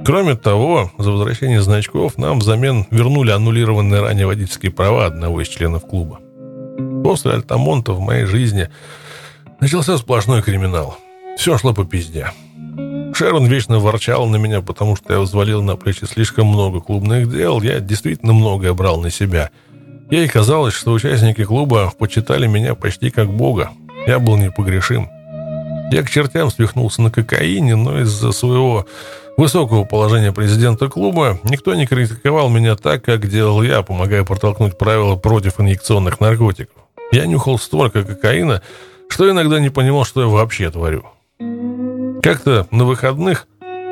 Кроме того, за возвращение значков нам взамен вернули аннулированные ранее водительские права одного из членов клуба. После Альтамонта в моей жизни Начался сплошной криминал. Все шло по пизде. Шерон вечно ворчал на меня, потому что я взвалил на плечи слишком много клубных дел. Я действительно многое брал на себя. Ей казалось, что участники клуба почитали меня почти как бога. Я был непогрешим. Я к чертям свихнулся на кокаине, но из-за своего высокого положения президента клуба никто не критиковал меня так, как делал я, помогая протолкнуть правила против инъекционных наркотиков. Я нюхал столько кокаина, что иногда не понимал, что я вообще творю. Как-то на выходных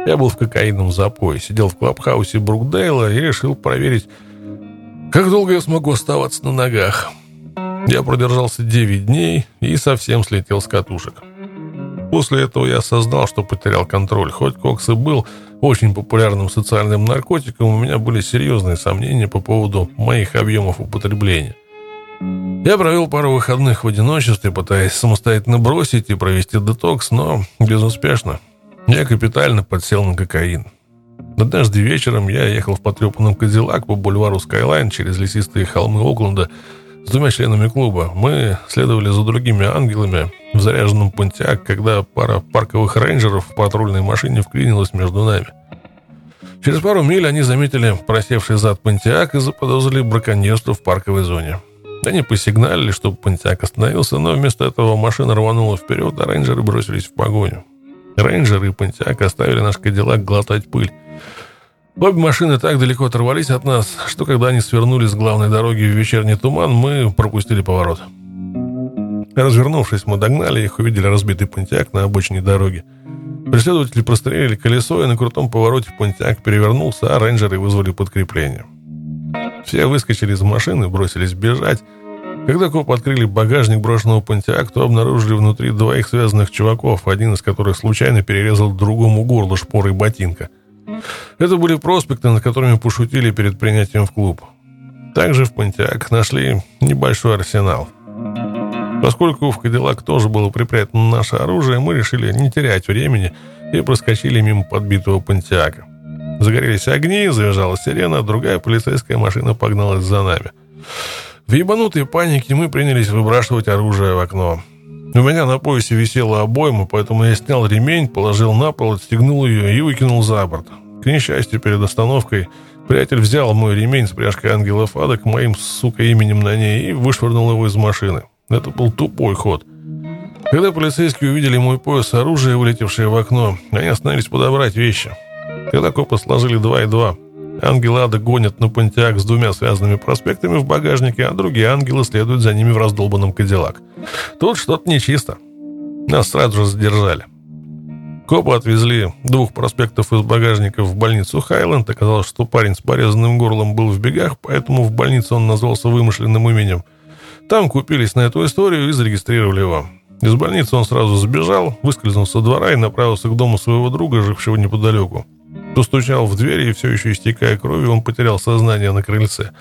я был в кокаиновом запое, сидел в клабхаусе Брукдейла и решил проверить, как долго я смогу оставаться на ногах. Я продержался 9 дней и совсем слетел с катушек. После этого я осознал, что потерял контроль. Хоть кокс и был очень популярным социальным наркотиком, у меня были серьезные сомнения по поводу моих объемов употребления. Я провел пару выходных в одиночестве, пытаясь самостоятельно бросить и провести детокс, но безуспешно. Я капитально подсел на кокаин. Однажды вечером я ехал в потрепанном Кадиллак по бульвару Скайлайн через лесистые холмы Окленда с двумя членами клуба. Мы следовали за другими ангелами в заряженном пунтяк, когда пара парковых рейнджеров в патрульной машине вклинилась между нами. Через пару миль они заметили просевший зад Пантиак и заподозрили браконьерство в парковой зоне. Они посигналили, чтобы Пантиак остановился, но вместо этого машина рванула вперед, а рейнджеры бросились в погоню. Рейнджеры и Пантиак оставили наш Кадиллак глотать пыль. Обе машины так далеко оторвались от нас, что когда они свернули с главной дороги в вечерний туман, мы пропустили поворот. Развернувшись, мы догнали их, увидели разбитый понтяк на обочине дороги. Преследователи прострелили колесо, и на крутом повороте понтяк перевернулся, а рейнджеры вызвали подкрепление. Все выскочили из машины, бросились бежать. Когда копы открыли багажник брошенного понтяк, то обнаружили внутри двоих связанных чуваков, один из которых случайно перерезал другому горло шпорой ботинка – это были проспекты, над которыми пошутили перед принятием в клуб. Также в Пантиак нашли небольшой арсенал. Поскольку в Кадиллак тоже было припрятано наше оружие, мы решили не терять времени и проскочили мимо подбитого Пантиака. Загорелись огни, завязала сирена, другая полицейская машина погналась за нами. В ебанутой панике мы принялись выбрасывать оружие в окно. У меня на поясе висела обойма, поэтому я снял ремень, положил на пол, отстегнул ее и выкинул за борт. К несчастью, перед остановкой приятель взял мой ремень с пряжкой ангела Фада к моим, сука, именем на ней и вышвырнул его из машины. Это был тупой ход. Когда полицейские увидели мой пояс оружия, вылетевшее в окно, они остановились подобрать вещи. Когда копы сложили два и два, ангелы ада гонят на Понтиак с двумя связанными проспектами в багажнике, а другие ангелы следуют за ними в раздолбанном Кадиллак. Тут что-то нечисто. Нас сразу же задержали. Копы отвезли двух проспектов из багажника в больницу Хайленд. Оказалось, что парень с порезанным горлом был в бегах, поэтому в больнице он назвался вымышленным именем. Там купились на эту историю и зарегистрировали его. Из больницы он сразу сбежал, выскользнул со двора и направился к дому своего друга, жившего неподалеку. Постучал в дверь, и все еще истекая кровью, он потерял сознание на крыльце.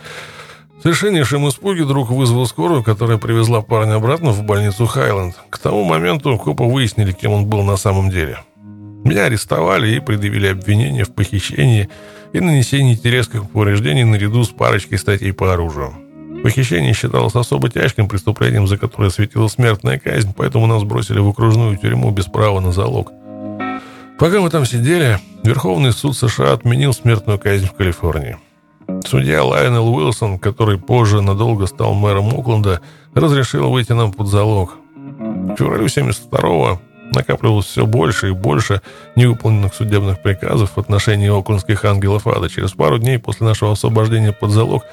В совершеннейшем испуге друг вызвал скорую, которая привезла парня обратно в больницу Хайленд. К тому моменту копы выяснили, кем он был на самом деле. Меня арестовали и предъявили обвинение в похищении и нанесении телесных повреждений наряду с парочкой статей по оружию. Похищение считалось особо тяжким преступлением, за которое светила смертная казнь, поэтому нас бросили в окружную тюрьму без права на залог. Пока мы там сидели, Верховный суд США отменил смертную казнь в Калифорнии. Судья Лайонел Уилсон, который позже надолго стал мэром Окленда, разрешил выйти нам под залог. В феврале 72-го Накапливалось все больше и больше невыполненных судебных приказов в отношении оклендских ангелов ада. Через пару дней после нашего освобождения под залог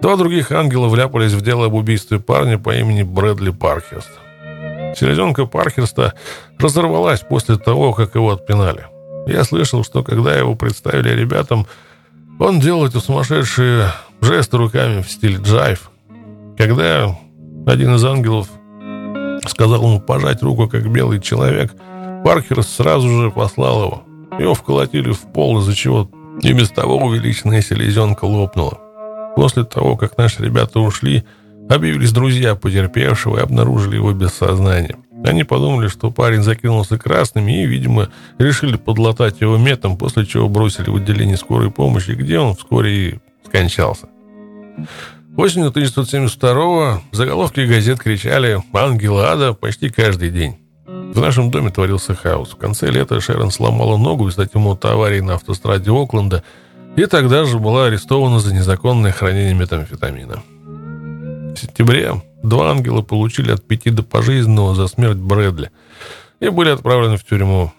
два других ангела вляпались в дело об убийстве парня по имени Брэдли Пархерст. Селезенка Пархерста разорвалась после того, как его отпинали. Я слышал, что когда его представили ребятам, он делал эти сумасшедшие жесты руками в стиле джайв. Когда один из ангелов Сказал ему пожать руку, как белый человек. Паркер сразу же послал его. Его вколотили в пол, из-за чего и без того увеличенная селезенка лопнула. После того, как наши ребята ушли, объявились друзья потерпевшего и обнаружили его без сознания. Они подумали, что парень закинулся красными и, видимо, решили подлатать его метом, после чего бросили в отделение скорой помощи, где он вскоре и скончался. Осенью 1972-го заголовки газет кричали «Ангелы ада» почти каждый день. В нашем доме творился хаос. В конце лета Шерон сломала ногу из-за темноты аварии на автостраде Окленда и тогда же была арестована за незаконное хранение метамфетамина. В сентябре два ангела получили от пяти до пожизненного за смерть Брэдли и были отправлены в тюрьму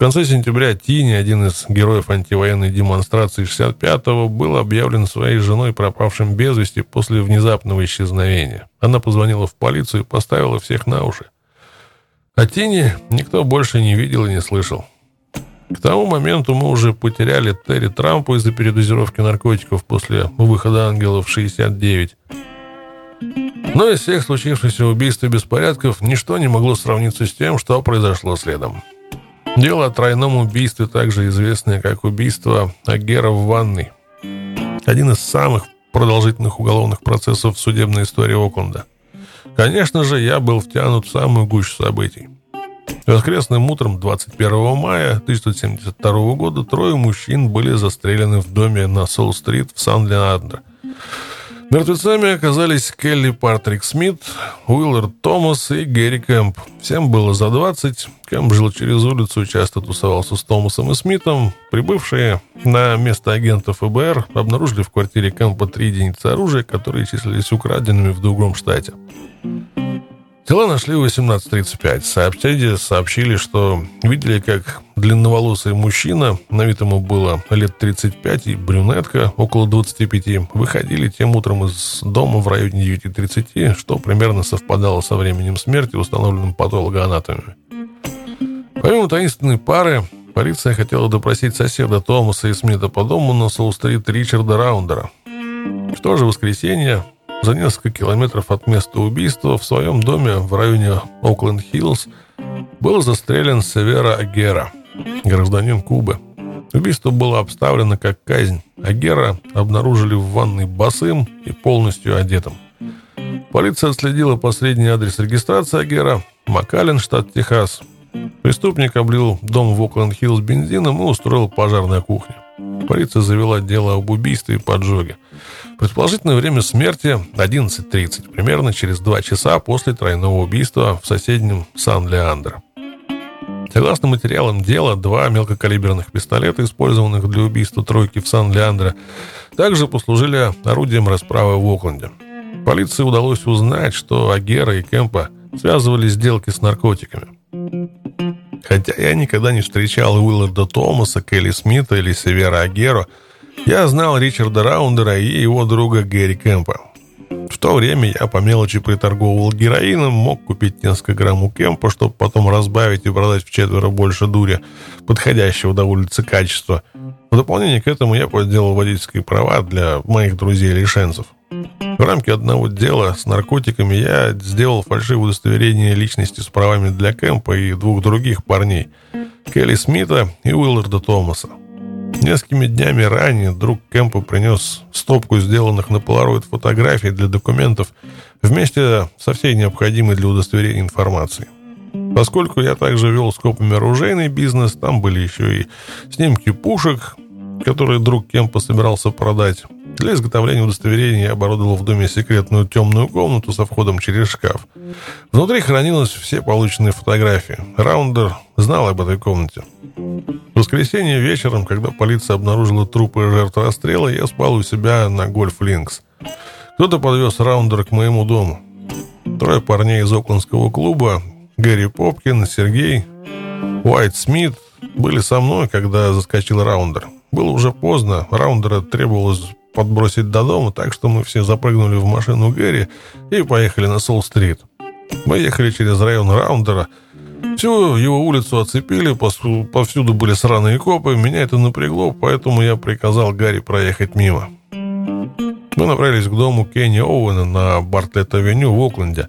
конце сентября Тини, один из героев антивоенной демонстрации 65-го, был объявлен своей женой пропавшим без вести после внезапного исчезновения. Она позвонила в полицию и поставила всех на уши. А Тини никто больше не видел и не слышал. К тому моменту мы уже потеряли Терри Трампу из-за передозировки наркотиков после выхода «Ангелов» 69. Но из всех случившихся убийств и беспорядков ничто не могло сравниться с тем, что произошло следом. Дело о тройном убийстве, также известное как убийство Агера в ванной. Один из самых продолжительных уголовных процессов в судебной истории Окленда. Конечно же, я был втянут в самую гущу событий. Воскресным утром 21 мая 1972 года трое мужчин были застрелены в доме на Сол-стрит в Сан-Леандро. Мертвецами оказались Келли Партрик Смит, Уиллард Томас и Гэри Кэмп. Всем было за 20. Кэмп жил через улицу и часто тусовался с Томасом и Смитом. Прибывшие на место агентов ФБР обнаружили в квартире Кэмпа три единицы оружия, которые числились украденными в другом штате. Тела нашли в 18.35. Сообщатели сообщили, что видели, как длинноволосый мужчина, на вид ему было лет 35, и брюнетка около 25, выходили тем утром из дома в районе 9.30, что примерно совпадало со временем смерти, установленным патологоанатомами. Помимо таинственной пары, полиция хотела допросить соседа Томаса и Смита по дому на Соул-стрит Ричарда Раундера. В то же воскресенье за несколько километров от места убийства в своем доме в районе Окленд-Хиллз был застрелен Севера Агера, гражданин Кубы. Убийство было обставлено как казнь. Агера обнаружили в ванной босым и полностью одетым. Полиция отследила последний адрес регистрации Агера – Макален, штат Техас. Преступник облил дом в Окленд-Хиллз бензином и устроил пожар на кухне. Полиция завела дело об убийстве и поджоге. Предположительное время смерти 11.30, примерно через два часа после тройного убийства в соседнем Сан-Леандро. Согласно материалам дела, два мелкокалиберных пистолета, использованных для убийства тройки в Сан-Леандро, также послужили орудием расправы в Окленде. Полиции удалось узнать, что Агера и Кемпа связывали сделки с наркотиками. Хотя я никогда не встречал Уилларда Томаса, Келли Смита или Севера Агеро, я знал Ричарда Раундера и его друга Гэри Кэмпа. В то время я по мелочи приторговывал героином, мог купить несколько грамм у Кемпа, чтобы потом разбавить и продать в четверо больше дури, подходящего до улицы качества. В дополнение к этому я подделал водительские права для моих друзей-лишенцев. В рамке одного дела с наркотиками я сделал фальшивое удостоверение личности с правами для Кэмпа и двух других парней – Келли Смита и Уилларда Томаса. Несколькими днями ранее друг Кэмпа принес стопку сделанных на Polaroid фотографий для документов вместе со всей необходимой для удостоверения информацией. Поскольку я также вел с копами оружейный бизнес, там были еще и снимки пушек, которые друг Кемпа собирался продать. Для изготовления удостоверения я оборудовал в доме секретную темную комнату со входом через шкаф. Внутри хранились все полученные фотографии. Раундер знал об этой комнате. В воскресенье вечером, когда полиция обнаружила трупы жертв расстрела, я спал у себя на гольф Линкс. Кто-то подвез Раундер к моему дому. Трое парней из Оклендского клуба, Гэри Попкин, Сергей, Уайт Смит, были со мной, когда заскочил Раундер. Было уже поздно, Раундера требовалось подбросить до дома, так что мы все запрыгнули в машину Гэри и поехали на Сол-стрит. Мы ехали через район Раундера. Всю его улицу оцепили, повсюду были сраные копы. Меня это напрягло, поэтому я приказал Гарри проехать мимо. Мы направились к дому Кенни Оуэна на Бартлетт-авеню в Окленде.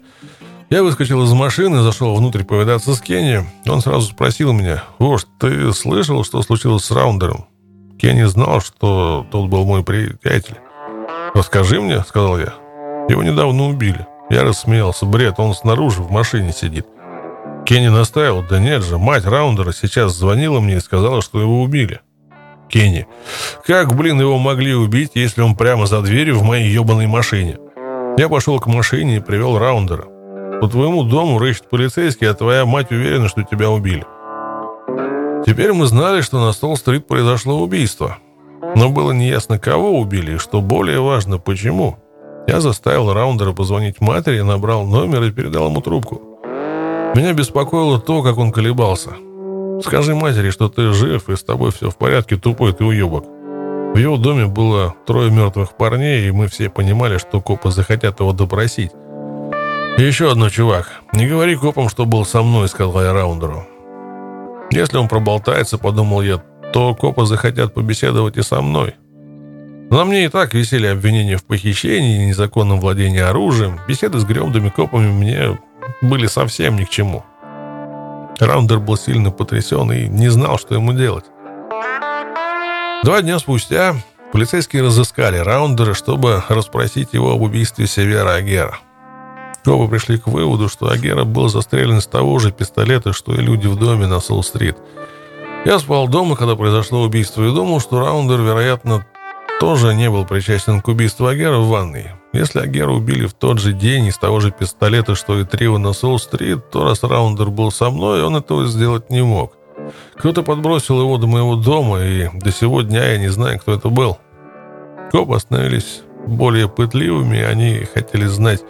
Я выскочил из машины, зашел внутрь повидаться с Кенни. Он сразу спросил меня, «Вождь, ты слышал, что случилось с Раундером?» Кенни знал, что тот был мой приятель. «Расскажи мне», — сказал я. «Его недавно убили». Я рассмеялся. Бред, он снаружи в машине сидит. Кенни настаивал. Да нет же, мать Раундера сейчас звонила мне и сказала, что его убили. Кенни. Как, блин, его могли убить, если он прямо за дверью в моей ебаной машине? Я пошел к машине и привел Раундера. По твоему дому рыщут полицейские, а твоя мать уверена, что тебя убили. Теперь мы знали, что на Стол-стрит произошло убийство. Но было неясно, кого убили, и что более важно, почему. Я заставил Раундера позвонить матери, набрал номер и передал ему трубку. Меня беспокоило то, как он колебался. «Скажи матери, что ты жив, и с тобой все в порядке, тупой ты уебок». В его доме было трое мертвых парней, и мы все понимали, что копы захотят его допросить. Еще одно, чувак. Не говори копам, что был со мной, сказал я Раундеру. Если он проболтается, подумал я, то копы захотят побеседовать и со мной. На мне и так висели обвинения в похищении и незаконном владении оружием. Беседы с гремдыми копами мне были совсем ни к чему. Раундер был сильно потрясен и не знал, что ему делать. Два дня спустя полицейские разыскали Раундера, чтобы расспросить его об убийстве Севера Агера. Оба пришли к выводу, что Агера был застрелен с того же пистолета, что и люди в доме на Сол-стрит. Я спал дома, когда произошло убийство, и думал, что Раундер, вероятно, тоже не был причастен к убийству Агера в ванной. Если Агера убили в тот же день из того же пистолета, что и Трио на Сол-стрит, то раз Раундер был со мной, он этого сделать не мог. Кто-то подбросил его до моего дома, и до сего дня я не знаю, кто это был. Копы остановились более пытливыми, они хотели знать,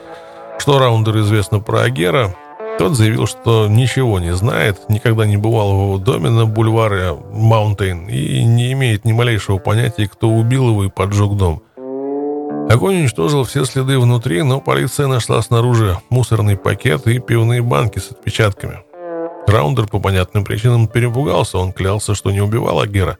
что Раундер известно про Агера. Тот заявил, что ничего не знает, никогда не бывал в его доме на бульваре Маунтейн и не имеет ни малейшего понятия, кто убил его и поджег дом. Огонь уничтожил все следы внутри, но полиция нашла снаружи мусорный пакет и пивные банки с отпечатками. Раундер по понятным причинам перепугался, он клялся, что не убивал Агера.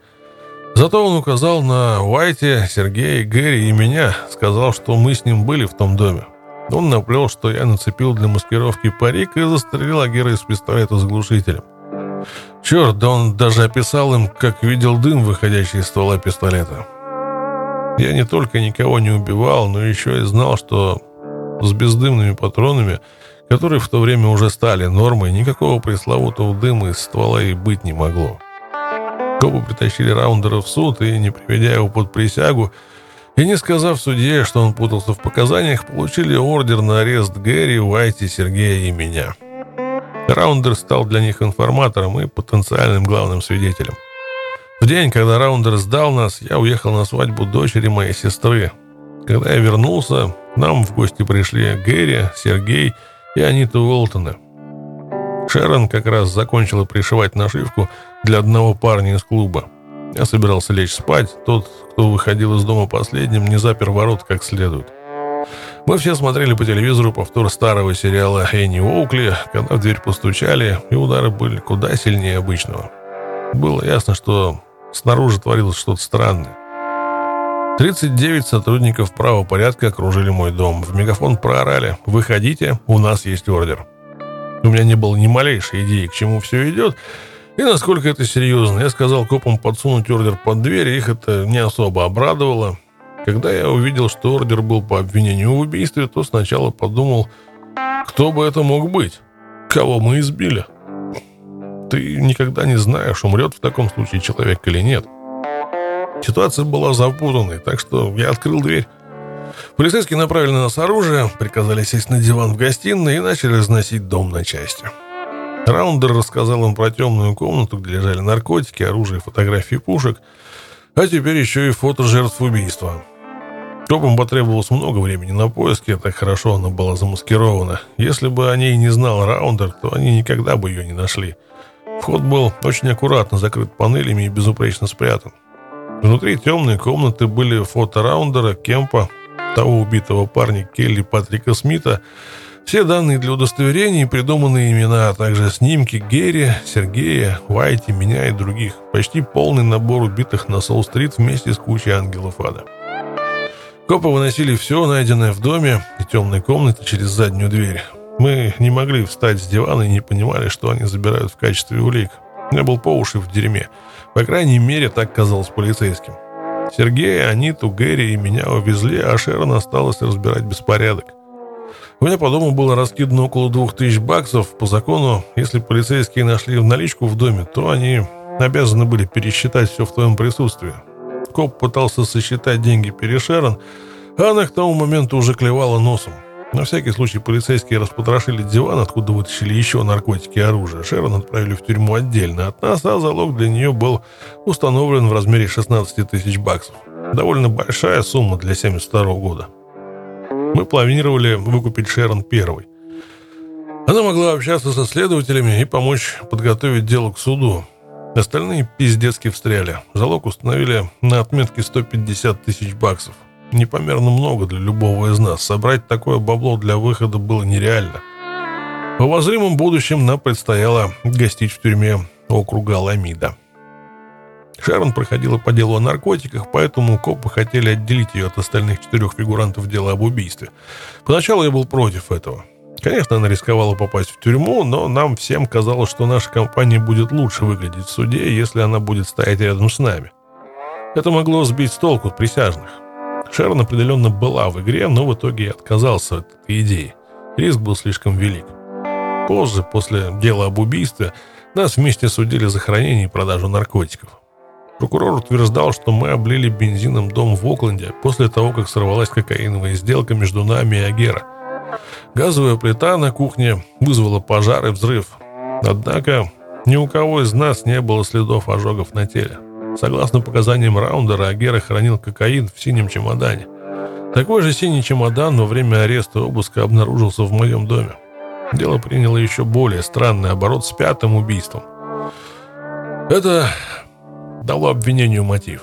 Зато он указал на Уайте, Сергея, Гэри и меня, сказал, что мы с ним были в том доме. Он наплел, что я нацепил для маскировки парик и застрелил Агера из пистолета с глушителем. Черт, да он даже описал им, как видел дым, выходящий из ствола пистолета. Я не только никого не убивал, но еще и знал, что с бездымными патронами, которые в то время уже стали нормой, никакого пресловутого дыма из ствола и быть не могло. Копы притащили Раундера в суд и, не приведя его под присягу, и не сказав судье, что он путался в показаниях, получили ордер на арест Гэри, Уайти, Сергея и меня. Раундер стал для них информатором и потенциальным главным свидетелем. В день, когда Раундер сдал нас, я уехал на свадьбу дочери моей сестры. Когда я вернулся, к нам в гости пришли Гэри, Сергей и Анита Уолтона. Шерон как раз закончила пришивать нашивку для одного парня из клуба. Я собирался лечь спать. Тот, кто выходил из дома последним, не запер ворот как следует. Мы все смотрели по телевизору повтор старого сериала Энни Оукли, когда в дверь постучали, и удары были куда сильнее обычного. Было ясно, что снаружи творилось что-то странное. 39 сотрудников правопорядка окружили мой дом. В мегафон проорали «Выходите, у нас есть ордер». У меня не было ни малейшей идеи, к чему все идет, и насколько это серьезно. Я сказал копам подсунуть ордер под дверь, их это не особо обрадовало. Когда я увидел, что ордер был по обвинению в убийстве, то сначала подумал, кто бы это мог быть? Кого мы избили? Ты никогда не знаешь, умрет в таком случае человек или нет. Ситуация была запутанной, так что я открыл дверь. Полицейские направили на нас оружие, приказали сесть на диван в гостиной и начали разносить дом на части. Раундер рассказал им про темную комнату, где лежали наркотики, оружие, фотографии пушек, а теперь еще и фото жертв убийства. Копам потребовалось много времени на поиски, так хорошо она была замаскирована. Если бы о ней не знал Раундер, то они никогда бы ее не нашли. Вход был очень аккуратно закрыт панелями и безупречно спрятан. Внутри темной комнаты были фото Раундера, Кемпа, того убитого парня Келли Патрика Смита, все данные для удостоверения и придуманные имена, а также снимки Герри, Сергея, Уайти, меня и других. Почти полный набор убитых на Сол-стрит вместе с кучей ангелов ада. Копы выносили все, найденное в доме и темной комнате через заднюю дверь. Мы не могли встать с дивана и не понимали, что они забирают в качестве улик. Я был по уши в дерьме. По крайней мере, так казалось полицейским. Сергея, Аниту, Гэри и меня увезли, а Шерон осталось разбирать беспорядок. У меня по дому было раскидано около двух тысяч баксов. По закону, если полицейские нашли наличку в доме, то они обязаны были пересчитать все в твоем присутствии. Коп пытался сосчитать деньги Перешерон, а она к тому моменту уже клевала носом. На всякий случай полицейские распотрошили диван, откуда вытащили еще наркотики и оружие. Шерон отправили в тюрьму отдельно от нас, а залог для нее был установлен в размере 16 тысяч баксов. Довольно большая сумма для 72 года. Мы планировали выкупить Шерон первой. Она могла общаться со следователями и помочь подготовить дело к суду. Остальные пиздецки встряли. Залог установили на отметке 150 тысяч баксов. Непомерно много для любого из нас. Собрать такое бабло для выхода было нереально. В обозримом будущем нам предстояло гостить в тюрьме округа Ламида. Шерон проходила по делу о наркотиках, поэтому копы хотели отделить ее от остальных четырех фигурантов дела об убийстве. Поначалу я был против этого. Конечно, она рисковала попасть в тюрьму, но нам всем казалось, что наша компания будет лучше выглядеть в суде, если она будет стоять рядом с нами. Это могло сбить с толку присяжных. Шерон определенно была в игре, но в итоге я отказался от этой идеи. Риск был слишком велик. Позже, после дела об убийстве, нас вместе судили за хранение и продажу наркотиков. Прокурор утверждал, что мы облили бензином дом в Окленде после того, как сорвалась кокаиновая сделка между нами и Агера. Газовая плита на кухне вызвала пожар и взрыв. Однако ни у кого из нас не было следов ожогов на теле. Согласно показаниям Раундера, Агера хранил кокаин в синем чемодане. Такой же синий чемодан во время ареста и обыска обнаружился в моем доме. Дело приняло еще более странный оборот с пятым убийством. Это дало обвинению мотив.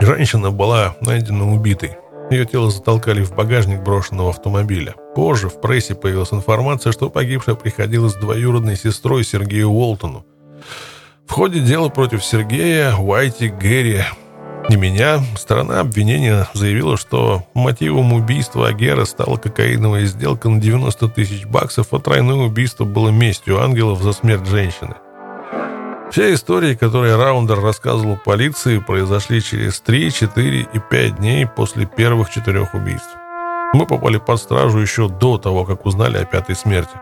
Женщина была найдена убитой. Ее тело затолкали в багажник брошенного автомобиля. Позже в прессе появилась информация, что погибшая приходилась двоюродной сестрой Сергею Уолтону. В ходе дела против Сергея, Уайти, Гэри и меня сторона обвинения заявила, что мотивом убийства Агера стала кокаиновая сделка на 90 тысяч баксов, а тройное убийство было местью ангелов за смерть женщины. Все истории, которые Раундер рассказывал полиции, произошли через 3, 4 и 5 дней после первых четырех убийств. Мы попали под стражу еще до того, как узнали о пятой смерти.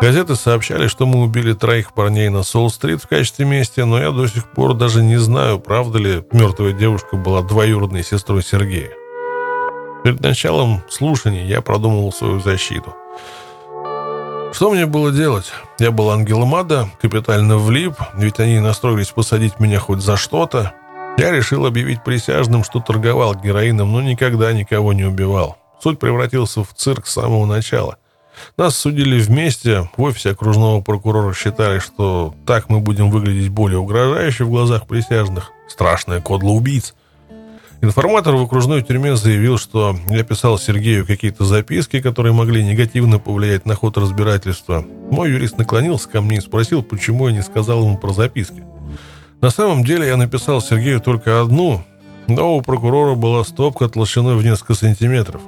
Газеты сообщали, что мы убили троих парней на Сол-стрит в качестве мести, но я до сих пор даже не знаю, правда ли мертвая девушка была двоюродной сестрой Сергея. Перед началом слушаний я продумывал свою защиту – что мне было делать? Я был ангелом ада, капитально влип, ведь они настроились посадить меня хоть за что-то. Я решил объявить присяжным, что торговал героином, но никогда никого не убивал. Суть превратился в цирк с самого начала. Нас судили вместе, в офисе окружного прокурора считали, что так мы будем выглядеть более угрожающе в глазах присяжных. Страшная кодла убийц. Информатор в окружной тюрьме заявил, что я писал Сергею какие-то записки, которые могли негативно повлиять на ход разбирательства. Мой юрист наклонился ко мне и спросил, почему я не сказал ему про записки. На самом деле я написал Сергею только одну, но у прокурора была стопка толщиной в несколько сантиметров.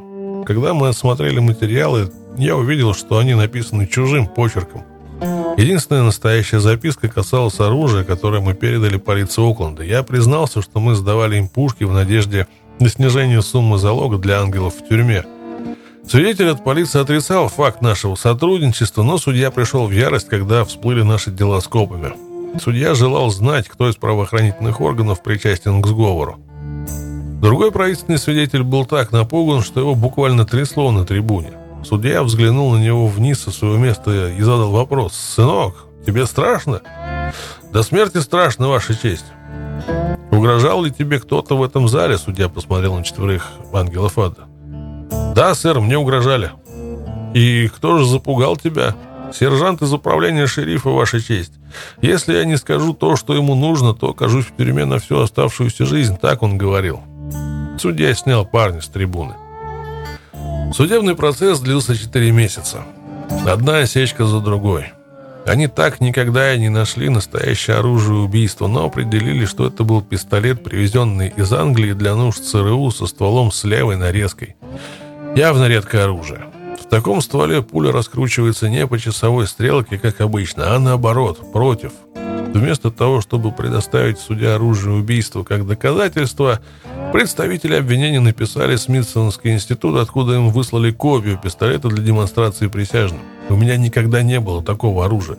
Когда мы осмотрели материалы, я увидел, что они написаны чужим почерком – Единственная настоящая записка касалась оружия, которое мы передали полиции Окленда. Я признался, что мы сдавали им пушки в надежде на снижение суммы залога для ангелов в тюрьме. Свидетель от полиции отрицал факт нашего сотрудничества, но судья пришел в ярость, когда всплыли наши дела с копами. Судья желал знать, кто из правоохранительных органов причастен к сговору. Другой правительственный свидетель был так напуган, что его буквально трясло на трибуне. Судья взглянул на него вниз со своего места и задал вопрос. «Сынок, тебе страшно?» «До смерти страшно, Ваша честь». «Угрожал ли тебе кто-то в этом зале?» Судья посмотрел на четверых ангелов ада. «Да, сэр, мне угрожали». «И кто же запугал тебя?» «Сержант из управления шерифа, Ваша честь. Если я не скажу то, что ему нужно, то окажусь в тюрьме на всю оставшуюся жизнь», так он говорил. Судья снял парня с трибуны. Судебный процесс длился 4 месяца. Одна осечка за другой. Они так никогда и не нашли настоящее оружие убийства, но определили, что это был пистолет, привезенный из Англии для нужд ЦРУ со стволом с левой нарезкой. Явно редкое оружие. В таком стволе пуля раскручивается не по часовой стрелке, как обычно, а наоборот, против. Вместо того, чтобы предоставить суде оружие убийства как доказательство, представители обвинения написали Смитсонский институт, откуда им выслали копию пистолета для демонстрации присяжным. У меня никогда не было такого оружия.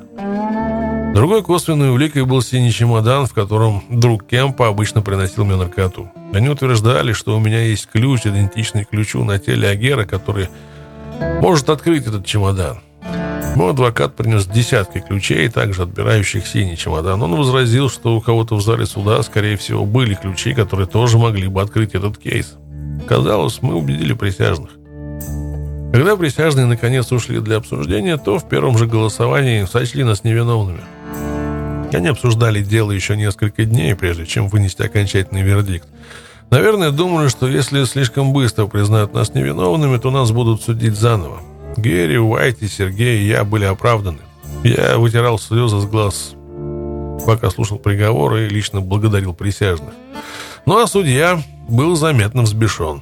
Другой косвенной уликой был синий чемодан, в котором друг Кемпа обычно приносил мне наркоту. Они утверждали, что у меня есть ключ, идентичный ключу на теле Агера, который может открыть этот чемодан. Мой адвокат принес десятки ключей, также отбирающих синий чемодан. Он возразил, что у кого-то в зале суда, скорее всего, были ключи, которые тоже могли бы открыть этот кейс. Казалось, мы убедили присяжных. Когда присяжные наконец ушли для обсуждения, то в первом же голосовании сочли нас невиновными. Они обсуждали дело еще несколько дней, прежде чем вынести окончательный вердикт. Наверное, думали, что если слишком быстро признают нас невиновными, то нас будут судить заново. Герри, Уайт и Сергей и я были оправданы. Я вытирал слезы с глаз. пока слушал приговор и лично благодарил присяжных. Ну а судья был заметно взбешен.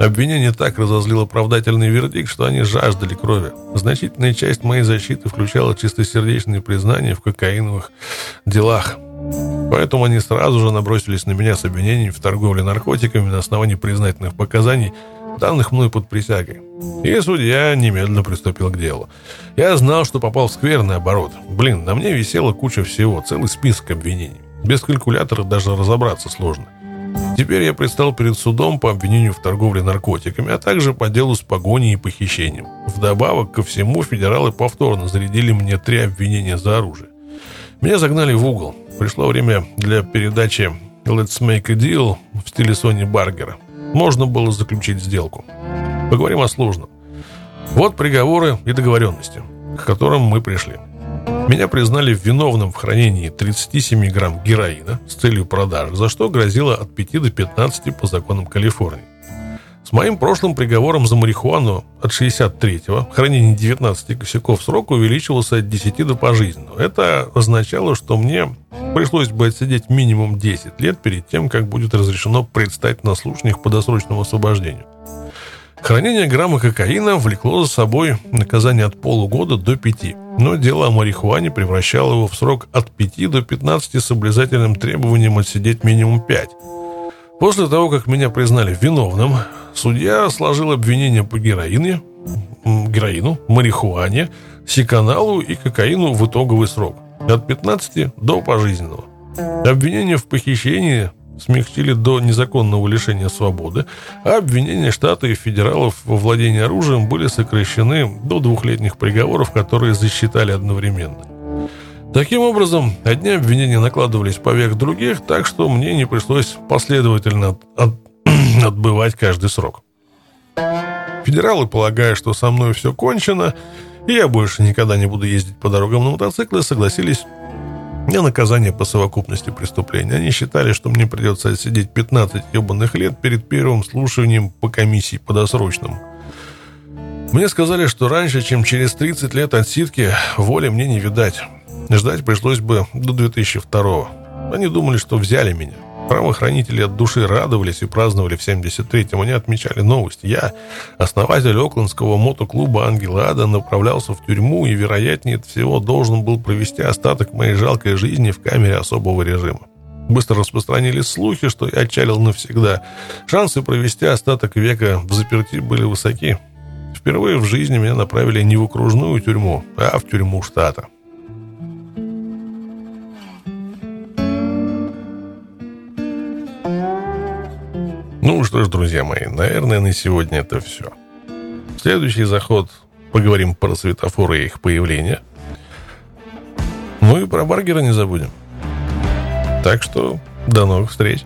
Обвинение так разозлило оправдательный вердикт, что они жаждали крови. Значительная часть моей защиты включала чистосердечные признания в кокаиновых делах. Поэтому они сразу же набросились на меня с обвинением в торговле наркотиками на основании признательных показаний, данных мной под присягой. И судья немедленно приступил к делу. Я знал, что попал в скверный оборот. Блин, на мне висела куча всего, целый список обвинений. Без калькулятора даже разобраться сложно. Теперь я предстал перед судом по обвинению в торговле наркотиками, а также по делу с погоней и похищением. Вдобавок ко всему, федералы повторно зарядили мне три обвинения за оружие. Меня загнали в угол. Пришло время для передачи «Let's make a deal» в стиле Сони Баргера. Можно было заключить сделку. Поговорим о сложном. Вот приговоры и договоренности, к которым мы пришли. Меня признали виновным в хранении 37 грамм героина с целью продажи, за что грозило от 5 до 15 по законам Калифорнии. Моим прошлым приговором за марихуану от 63-го хранение 19 косяков срока увеличивался от 10 до пожизненного. Это означало, что мне пришлось бы отсидеть минимум 10 лет перед тем, как будет разрешено предстать на слушаниях по досрочному освобождению. Хранение грамма кокаина влекло за собой наказание от полугода до пяти, но дело о марихуане превращало его в срок от 5 до 15 с обязательным требованием отсидеть минимум 5. После того, как меня признали виновным, судья сложил обвинения по героине, героину, марихуане, сиканалу и кокаину в итоговый срок от 15 до пожизненного. Обвинения в похищении смягчили до незаконного лишения свободы, а обвинения штата и федералов во владении оружием были сокращены до двухлетних приговоров, которые засчитали одновременно. Таким образом, одни обвинения накладывались поверх других, так что мне не пришлось последовательно от, отбывать каждый срок. Федералы, полагая, что со мной все кончено, и я больше никогда не буду ездить по дорогам на мотоцикле, согласились не наказание по совокупности преступлений. Они считали, что мне придется отсидеть 15 ебаных лет перед первым слушанием по комиссии по досрочному. Мне сказали, что раньше, чем через 30 лет отсидки, воли мне не видать. Ждать пришлось бы до 2002 -го. Они думали, что взяли меня. Правоохранители от души радовались и праздновали в 73-м. Они отмечали новость. Я, основатель Оклендского мотоклуба «Ангел Ада», направлялся в тюрьму и, вероятнее всего, должен был провести остаток моей жалкой жизни в камере особого режима. Быстро распространились слухи, что я отчалил навсегда. Шансы провести остаток века в заперти были высоки. Впервые в жизни меня направили не в окружную тюрьму, а в тюрьму штата. Ну что ж, друзья мои, наверное, на сегодня это все. Следующий заход поговорим про светофоры и их появление. Ну и про баргера не забудем. Так что до новых встреч.